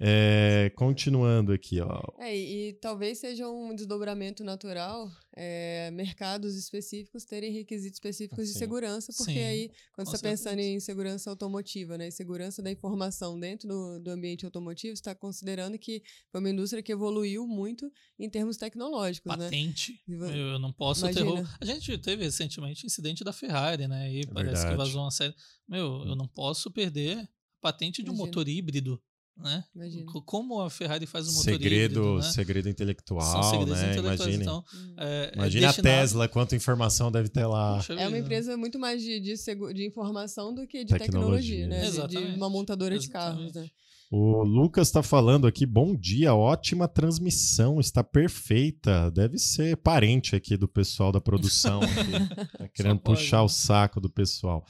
É, continuando aqui, ó. É, e, e, talvez seja um desdobramento natural é, mercados específicos terem requisitos específicos Sim. de segurança, porque Sim, aí, quando você está pensando em segurança automotiva, né, segurança da informação dentro do, do ambiente automotivo, está considerando que foi uma indústria que evoluiu muito em termos tecnológicos, né? Patente. Né? Eu não posso Imagina. ter. A gente teve recentemente incidente da Ferrari, né? E é parece verdade. que vazou uma série. Meu, eu não posso perder a patente de um motor híbrido né? Imagina. Como a Ferrari faz o motor segredo, híbrido, né? Segredo intelectual, né? Imagine, então, hum. é, Imagine é destinado... a Tesla, quanta informação deve ter lá. é uma empresa muito mais de, de, de informação do que de tecnologia, tecnologia né? Exatamente. De, uma montadora Exatamente. de carros, né? O Lucas está falando aqui, bom dia, ótima transmissão, está perfeita. Deve ser parente aqui do pessoal da produção, tá querendo puxar o saco do pessoal.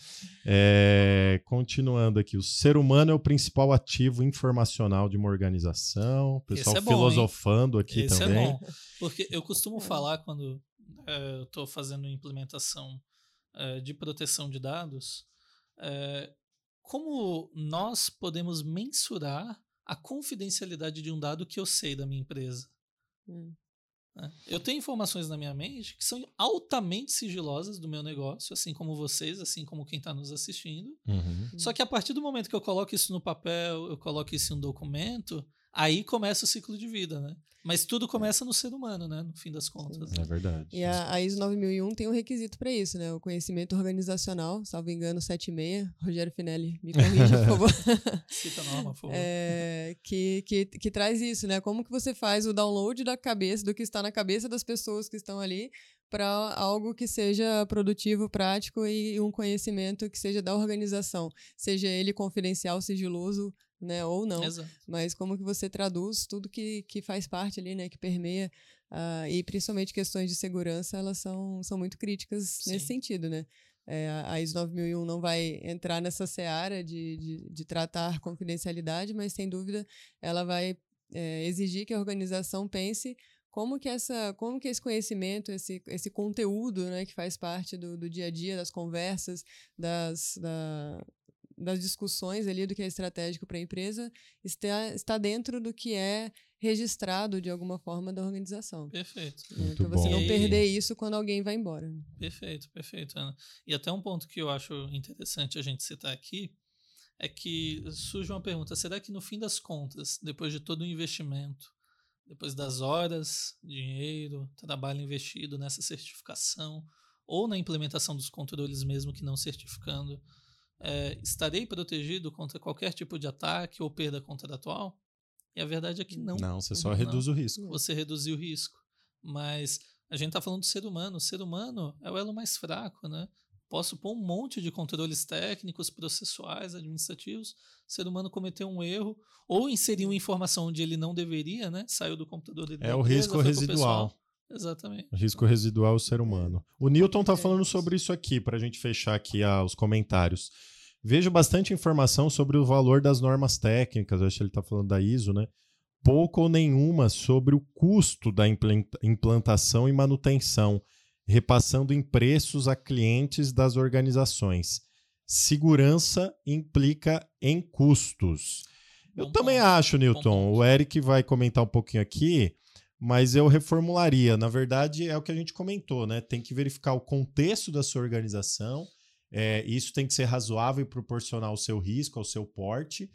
É, continuando aqui, o ser humano é o principal ativo informacional de uma organização. O pessoal é bom, filosofando hein? aqui Esse é também. É bom, porque eu costumo falar quando é, eu estou fazendo implementação é, de proteção de dados. É, como nós podemos mensurar a confidencialidade de um dado que eu sei da minha empresa? Hum. Né? Eu tenho informações na minha mente que são altamente sigilosas do meu negócio, assim como vocês, assim como quem está nos assistindo. Uhum. Só que a partir do momento que eu coloco isso no papel, eu coloco isso em um documento, aí começa o ciclo de vida, né? Mas tudo é. começa no ser humano, né? No fim das contas. É verdade. E a, a ISO 9001 tem um requisito para isso, né? O conhecimento organizacional, salvo engano, 76. Rogério Finelli, me corrija, por favor. Cita a norma, por favor. É, que, que, que traz isso, né? Como que você faz o download da cabeça, do que está na cabeça das pessoas que estão ali, para algo que seja produtivo, prático e um conhecimento que seja da organização, seja ele confidencial, sigiloso, né, ou não. Exato. Mas como que você traduz tudo que, que faz parte ali, né, que permeia, uh, e principalmente questões de segurança, elas são, são muito críticas Sim. nesse sentido, né. É, a ISO 9001 não vai entrar nessa seara de, de, de tratar confidencialidade, mas sem dúvida ela vai é, exigir que a organização pense como que essa como que esse conhecimento esse, esse conteúdo né que faz parte do, do dia a dia das conversas das, da, das discussões ali do que é estratégico para a empresa está, está dentro do que é registrado de alguma forma da organização. Perfeito. Né? Para você não perder isso quando alguém vai embora. Perfeito, perfeito, Ana. E até um ponto que eu acho interessante a gente citar aqui é que surge uma pergunta: será que no fim das contas, depois de todo o investimento, depois das horas, dinheiro, trabalho investido nessa certificação ou na implementação dos controles mesmo que não certificando, é, estarei protegido contra qualquer tipo de ataque ou perda contratual? E a verdade é que não. Não, você só não. reduz o risco. Você reduziu o risco. Mas a gente está falando do ser humano. O ser humano é o elo mais fraco, né? Posso pôr um monte de controles técnicos, processuais, administrativos. O ser humano cometeu um erro ou inseriu informação onde ele não deveria, né? Saiu do computador dele. É o risco residual. Exatamente. Risco residual é ser humano. O Newton está falando sobre isso aqui, para a gente fechar aqui ah, os comentários. Vejo bastante informação sobre o valor das normas técnicas, acho que ele está falando da ISO, né? Pouco ou nenhuma sobre o custo da implantação e manutenção, repassando em preços a clientes das organizações. Segurança implica em custos. Eu bom também ponto. acho, Newton. O Eric vai comentar um pouquinho aqui, mas eu reformularia. Na verdade, é o que a gente comentou, né? Tem que verificar o contexto da sua organização. É, isso tem que ser razoável e proporcional ao seu risco, ao seu porte.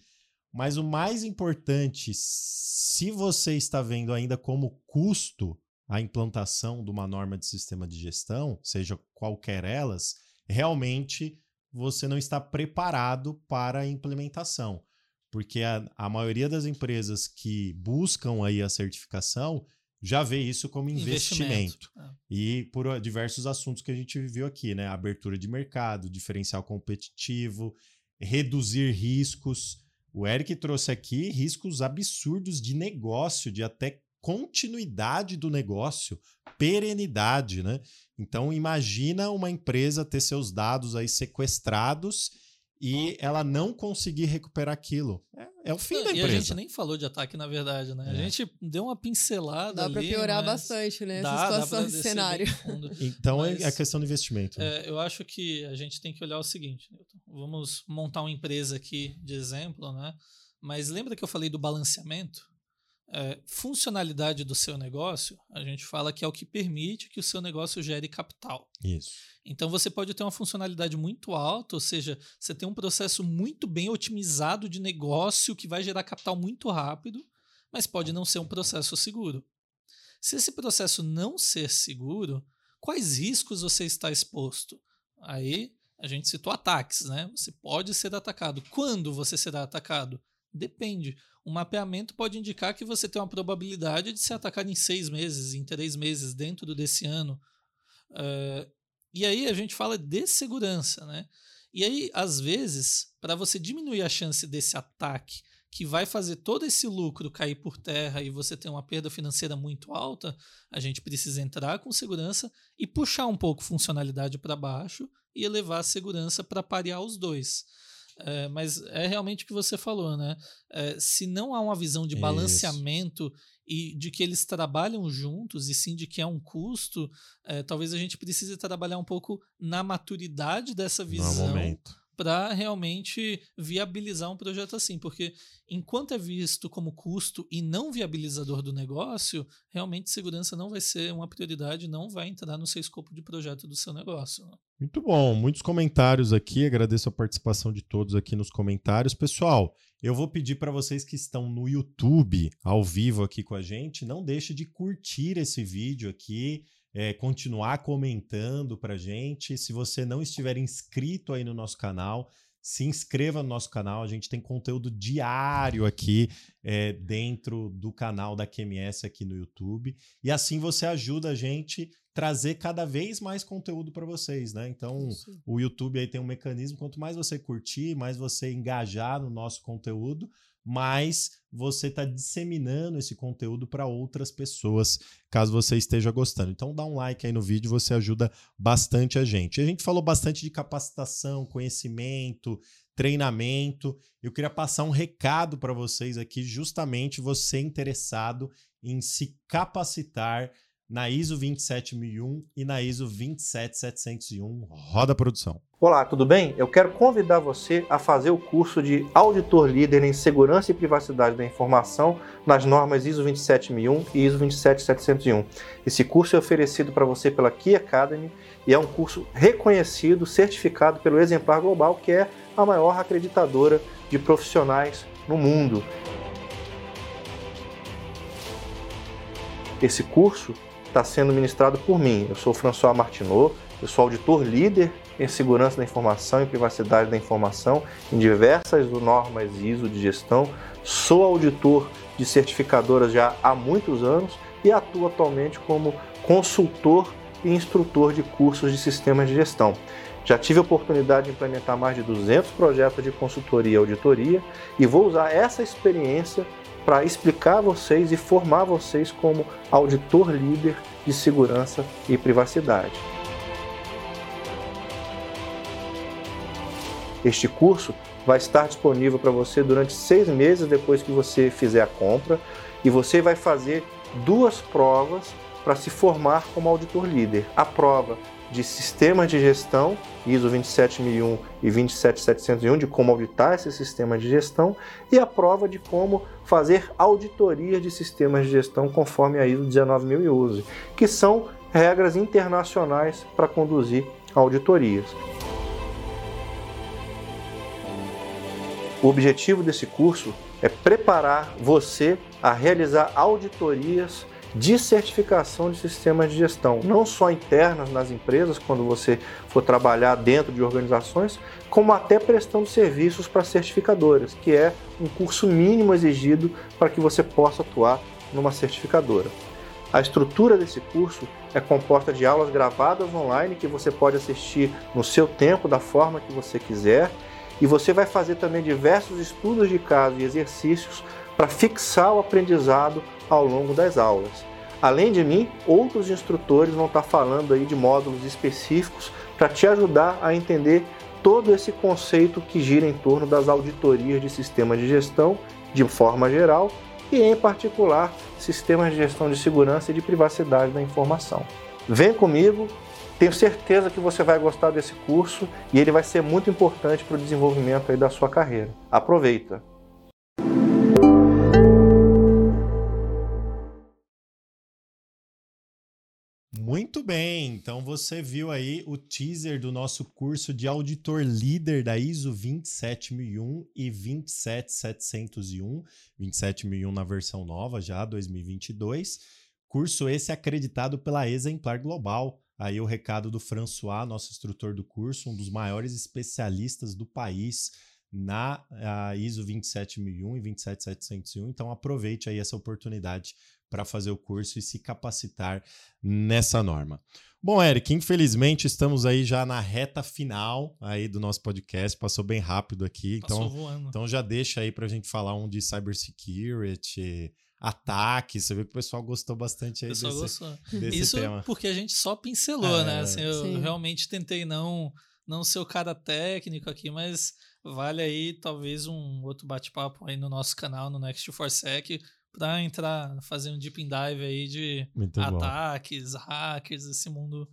Mas o mais importante, se você está vendo ainda como custo a implantação de uma norma de sistema de gestão, seja qualquer elas, realmente você não está preparado para a implementação. Porque a, a maioria das empresas que buscam aí a certificação já vê isso como investimento. investimento. É. E por diversos assuntos que a gente viveu aqui, né? Abertura de mercado, diferencial competitivo, reduzir riscos. O Eric trouxe aqui riscos absurdos de negócio, de até continuidade do negócio, perenidade, né? Então imagina uma empresa ter seus dados aí sequestrados e ela não conseguir recuperar aquilo. É, é o fim da empresa. E a gente nem falou de ataque, na verdade, né? É. A gente deu uma pincelada Dá para piorar bastante, né? Dá, essa situação de cenário. Então é, é a questão do investimento. Né? É, eu acho que a gente tem que olhar o seguinte, Newton. Vamos montar uma empresa aqui de exemplo, né? Mas lembra que eu falei do balanceamento? É, funcionalidade do seu negócio, a gente fala que é o que permite que o seu negócio gere capital. Isso. Então você pode ter uma funcionalidade muito alta, ou seja, você tem um processo muito bem otimizado de negócio que vai gerar capital muito rápido, mas pode não ser um processo seguro. Se esse processo não ser seguro, quais riscos você está exposto? Aí a gente citou ataques, né? Você pode ser atacado. Quando você será atacado? Depende. Um mapeamento pode indicar que você tem uma probabilidade de ser atacado em seis meses, em três meses, dentro desse ano. Uh, e aí a gente fala de segurança, né? E aí, às vezes, para você diminuir a chance desse ataque, que vai fazer todo esse lucro cair por terra e você ter uma perda financeira muito alta, a gente precisa entrar com segurança e puxar um pouco funcionalidade para baixo e elevar a segurança para parear os dois. É, mas é realmente o que você falou, né? É, se não há uma visão de balanceamento Isso. e de que eles trabalham juntos, e sim de que é um custo, é, talvez a gente precise trabalhar um pouco na maturidade dessa visão para realmente viabilizar um projeto assim, porque enquanto é visto como custo e não viabilizador do negócio, realmente segurança não vai ser uma prioridade, não vai entrar no seu escopo de projeto do seu negócio. Né? Muito bom, muitos comentários aqui, agradeço a participação de todos aqui nos comentários. Pessoal, eu vou pedir para vocês que estão no YouTube, ao vivo aqui com a gente, não deixe de curtir esse vídeo aqui, é, continuar comentando para gente. Se você não estiver inscrito aí no nosso canal, se inscreva no nosso canal. A gente tem conteúdo diário aqui é, dentro do canal da QMS aqui no YouTube. E assim você ajuda a gente trazer cada vez mais conteúdo para vocês, né? Então, Isso. o YouTube aí tem um mecanismo, quanto mais você curtir, mais você engajar no nosso conteúdo, mais você está disseminando esse conteúdo para outras pessoas, caso você esteja gostando. Então dá um like aí no vídeo, você ajuda bastante a gente. A gente falou bastante de capacitação, conhecimento, treinamento. Eu queria passar um recado para vocês aqui, justamente você interessado em se capacitar na ISO 27001 e na ISO 27701. Roda a produção. Olá, tudo bem? Eu quero convidar você a fazer o curso de Auditor Líder em Segurança e Privacidade da Informação nas normas ISO 27001 e ISO 27701. Esse curso é oferecido para você pela Key Academy e é um curso reconhecido, certificado pelo Exemplar Global, que é a maior acreditadora de profissionais no mundo. Esse curso está sendo ministrado por mim. Eu sou François Martinot, eu sou auditor líder em segurança da informação e privacidade da informação em diversas normas ISO de gestão. Sou auditor de certificadoras já há muitos anos e atuo atualmente como consultor e instrutor de cursos de sistemas de gestão. Já tive a oportunidade de implementar mais de 200 projetos de consultoria e auditoria e vou usar essa experiência para explicar a vocês e formar vocês como auditor líder de segurança e privacidade. Este curso vai estar disponível para você durante seis meses depois que você fizer a compra e você vai fazer duas provas para se formar como auditor líder. A prova de sistemas de gestão, ISO 27001 e 27701, de como auditar esse sistema de gestão, e a prova de como fazer auditoria de sistemas de gestão conforme a ISO 19011, que são regras internacionais para conduzir auditorias. O objetivo desse curso é preparar você a realizar auditorias de certificação de sistemas de gestão, não só internas nas empresas, quando você for trabalhar dentro de organizações, como até prestando serviços para certificadoras, que é um curso mínimo exigido para que você possa atuar numa certificadora. A estrutura desse curso é composta de aulas gravadas online que você pode assistir no seu tempo, da forma que você quiser, e você vai fazer também diversos estudos de caso e exercícios para fixar o aprendizado ao longo das aulas. Além de mim, outros instrutores vão estar falando aí de módulos específicos para te ajudar a entender todo esse conceito que gira em torno das auditorias de sistemas de gestão de forma geral e, em particular, sistemas de gestão de segurança e de privacidade da informação. Vem comigo, tenho certeza que você vai gostar desse curso e ele vai ser muito importante para o desenvolvimento aí da sua carreira. Aproveita! Muito bem, então você viu aí o teaser do nosso curso de auditor líder da ISO 27001 e 27701, 27001 na versão nova já 2022. Curso esse acreditado pela Exemplar Global. Aí o recado do François, nosso instrutor do curso, um dos maiores especialistas do país na ISO 27001 e 27701. Então aproveite aí essa oportunidade para fazer o curso e se capacitar nessa norma. Bom, Eric, infelizmente estamos aí já na reta final aí do nosso podcast, passou bem rápido aqui, Passou então, voando. então já deixa aí para a gente falar um de cybersecurity, ataque, você viu que o pessoal gostou bastante aí O pessoal desse, gostou. desse Isso tema. porque a gente só pincelou, É, né? Assim, eu Sim. realmente tentei não não ser o cara técnico aqui, mas vale aí talvez um outro bate-papo aí no nosso canal, no Next 4 Sec, para entrar, fazer um deep dive aí de Muito bom. ataques, hackers, esse mundo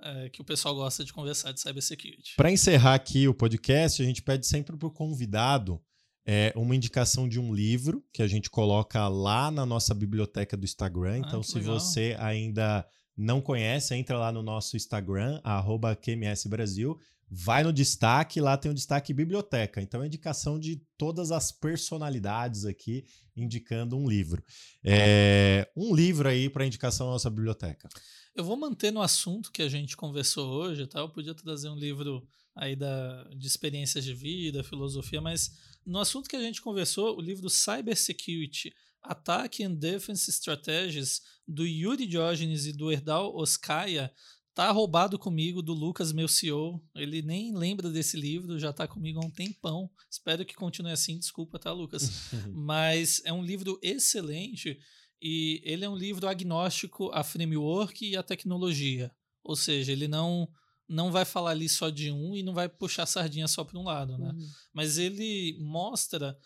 é, que o pessoal gosta de conversar de cybersecurity. Para encerrar aqui o podcast, a gente pede sempre para o convidado é, uma indicação de um livro que a gente coloca lá na nossa biblioteca do Instagram. Então, Ah, se legal. você ainda não conhece, entra lá no nosso Instagram, arroba QMS Brasil, vai no destaque, lá tem o destaque biblioteca. Então, é indicação de todas as personalidades aqui, indicando um livro. É, um livro aí para indicação da nossa biblioteca. Eu vou manter no assunto que a gente conversou hoje, tá? Eu podia trazer um livro aí da, de experiências de vida, filosofia, mas no assunto que a gente conversou, o livro Cybersecurity, Attack and Defense Strategies, do Yuri Diógenes e do Erdal Oskaya, tá roubado comigo, do Lucas, meu CEO. Ele nem lembra desse livro, já tá comigo há um tempão. Espero que continue assim, desculpa, tá, Lucas? Mas é um livro excelente e ele é um livro agnóstico à framework e à tecnologia. Ou seja, ele não não vai falar ali só de um e não vai puxar a sardinha só para um lado, né? Uhum. Mas ele mostra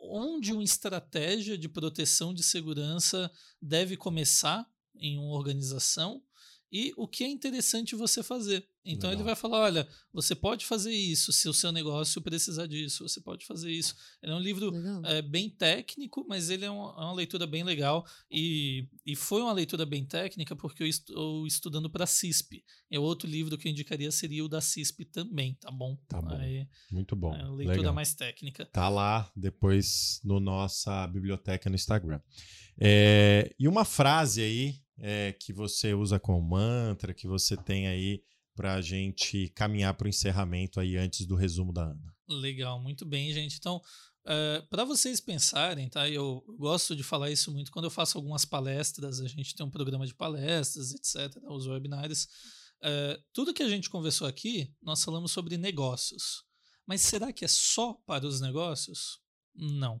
onde uma estratégia de proteção de segurança deve começar em uma organização e o que é interessante você fazer. Então Legal. ele vai falar: olha, você pode fazer isso se o seu negócio precisar disso, você pode fazer isso. Ele é um livro é bem técnico, mas ele é uma, é uma leitura bem legal. E, e foi uma leitura bem técnica porque eu estou estudando para CISP. E o outro livro que eu indicaria seria o da CISP também, tá bom? Tá bom. Aí, Muito bom. é uma leitura Legal. mais técnica. Tá lá depois no nossa biblioteca no Instagram. É, e uma frase aí é, que você usa como mantra, que você tem aí para a gente caminhar para o encerramento aí antes do resumo da Ana. Legal, muito bem, gente. Então, para vocês pensarem, tá? Eu gosto de falar isso muito quando eu faço algumas palestras, a gente tem um programa de palestras, etc., os webinários. Eh, tudo que a gente conversou aqui, nós falamos sobre negócios. Mas será que é só para os negócios? Não.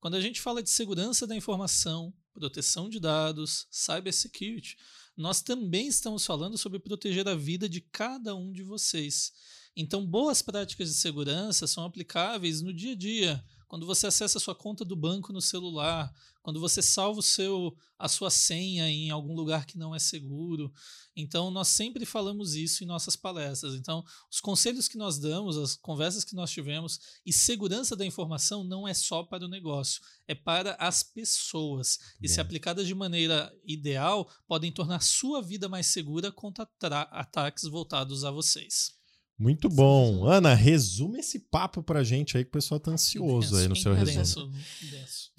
Quando a gente fala de segurança da informação, proteção de dados, cybersecurity, nós também estamos falando sobre proteger a vida de cada um de vocês. Então, boas práticas de segurança são aplicáveis no dia a dia, quando você acessa a sua conta do banco no celular, quando você salva o seu, a sua senha em algum lugar que não é seguro. Então, nós sempre falamos isso em nossas palestras. Então, os conselhos que nós damos, as conversas que nós tivemos, e segurança da informação não é só para o negócio, é para as pessoas. E se aplicadas de maneira ideal, podem tornar sua vida mais segura contra ataques voltados a vocês. Muito bom. Ana, resume esse papo pra gente aí que o pessoal tá ansioso aí no seu resumo.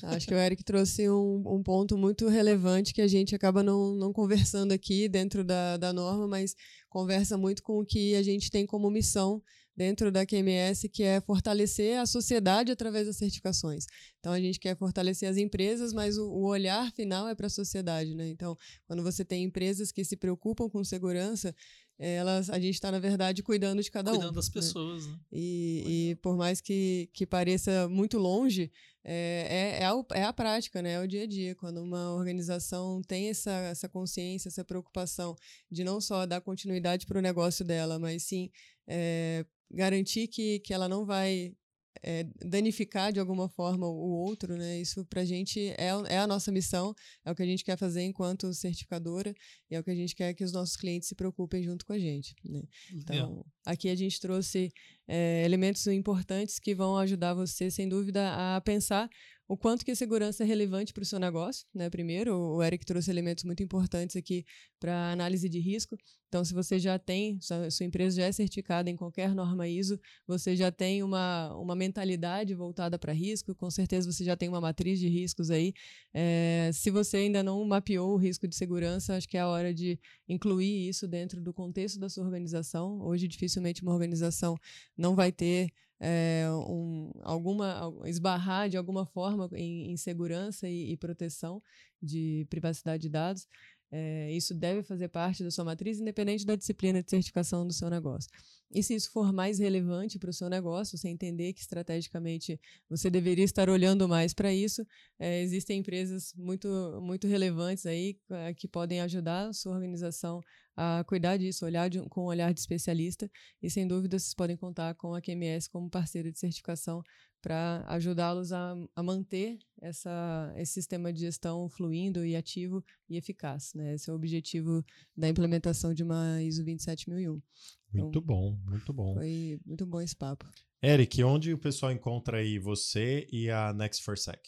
Acho que o Eric trouxe um, um, ponto muito relevante que a gente acaba não, não conversando aqui dentro da, da norma, mas conversa muito com o que a gente tem como missão dentro da QMS, que é fortalecer a sociedade através das certificações. Então, a gente quer fortalecer as empresas, mas o, o olhar final é para a sociedade. Né? Então, quando você tem empresas que se preocupam com segurança, elas, a gente está, na verdade, cuidando de cada cuidando um. Cuidando das né? pessoas. Né? E, e, por mais que, que pareça muito longe, é, é, é, a, é a prática, né? é o dia a dia. Quando uma organização tem essa, essa consciência, essa preocupação de não só dar continuidade para o negócio dela, mas sim é, garantir que, que ela não vai é, danificar de alguma forma o outro, né? Isso para a gente é, é a nossa missão, é o que a gente quer fazer enquanto certificadora e é o que a gente quer que os nossos clientes se preocupem junto com a gente. Né? Então, aqui a gente trouxe é, elementos importantes que vão ajudar você, sem dúvida, a pensar o quanto que a segurança é relevante para o seu negócio, né? Primeiro, o Eric trouxe elementos muito importantes aqui para análise de risco. Então, se você já tem, sua, sua, empresa já é certificada em qualquer norma ISO, você já tem uma, uma mentalidade voltada para risco, com certeza você já tem uma matriz de riscos aí. É, se você ainda não mapeou o risco de segurança, acho que é a hora de incluir isso dentro do contexto da sua organização. Hoje, dificilmente uma organização não vai ter é, um, alguma esbarrar de alguma forma em, em segurança e, e, proteção de privacidade de dados. É, isso deve fazer parte da sua matriz, independente da disciplina de certificação do seu negócio. E se isso for mais relevante para o seu negócio, você entender que estrategicamente você deveria estar olhando mais para isso, é, existem empresas muito, muito relevantes aí que podem ajudar a sua organização a cuidar disso, olhar de, com um olhar de especialista. E sem dúvida vocês podem contar com a QMS como parceira de certificação para ajudá-los a, a, manter essa, esse sistema de gestão fluindo e ativo e eficaz. Né? Esse é o objetivo da implementação de uma ISO 27001. Muito então, bom, muito bom. Foi muito bom esse papo. Eric, onde o pessoal encontra aí você e a Next 4 Sec?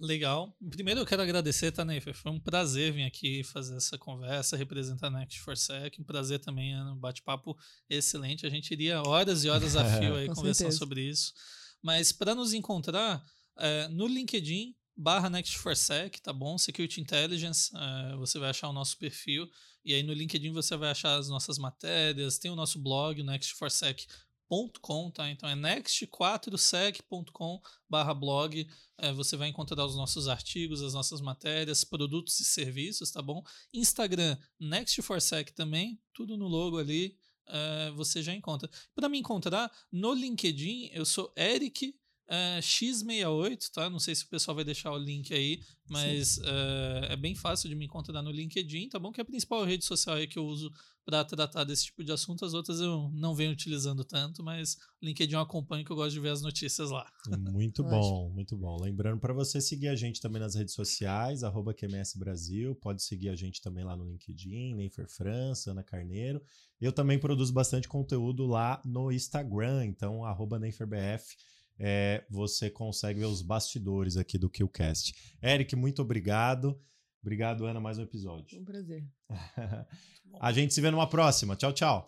Legal. Primeiro eu quero agradecer, tá, Neifer? Foi um prazer vir aqui fazer essa conversa, representar a Next 4 Sec. Um prazer também, um bate-papo excelente. A gente iria horas e horas a fio aí conversando sobre isso. Mas para nos encontrar é, no LinkedIn, barra Next4Sec, tá bom? Security Intelligence, é, você vai achar o nosso perfil. E aí no LinkedIn você vai achar as nossas matérias, tem o nosso blog, next4sec.com, tá? Então é next4sec.com barra blog. É, você vai encontrar os nossos artigos, as nossas matérias, produtos e serviços, tá bom? Instagram, next4sec também, tudo no logo ali uh, você já encontra. Para me encontrar no LinkedIn, eu sou Eric uh, X68, tá? Não sei se o pessoal vai deixar o link aí, mas uh, é bem fácil de me encontrar no LinkedIn, tá bom? Que é a principal rede social aí que eu uso para tratar desse tipo de assunto. As outras eu não venho utilizando tanto, mas o LinkedIn eu acompanho que eu gosto de ver as notícias lá. Muito bom, muito bom. Lembrando para você seguir a gente também nas redes sociais, arroba QMS Brasil, pode seguir a gente também lá no LinkedIn, Neifer França, Ana Carneiro. Eu também produzo bastante conteúdo lá no Instagram, então arroba NeiferBF é, você consegue ver os bastidores aqui do KillCast. Eric, muito obrigado. Obrigado, Ana, mais um episódio. Um prazer. a gente se vê numa próxima. Tchau, tchau.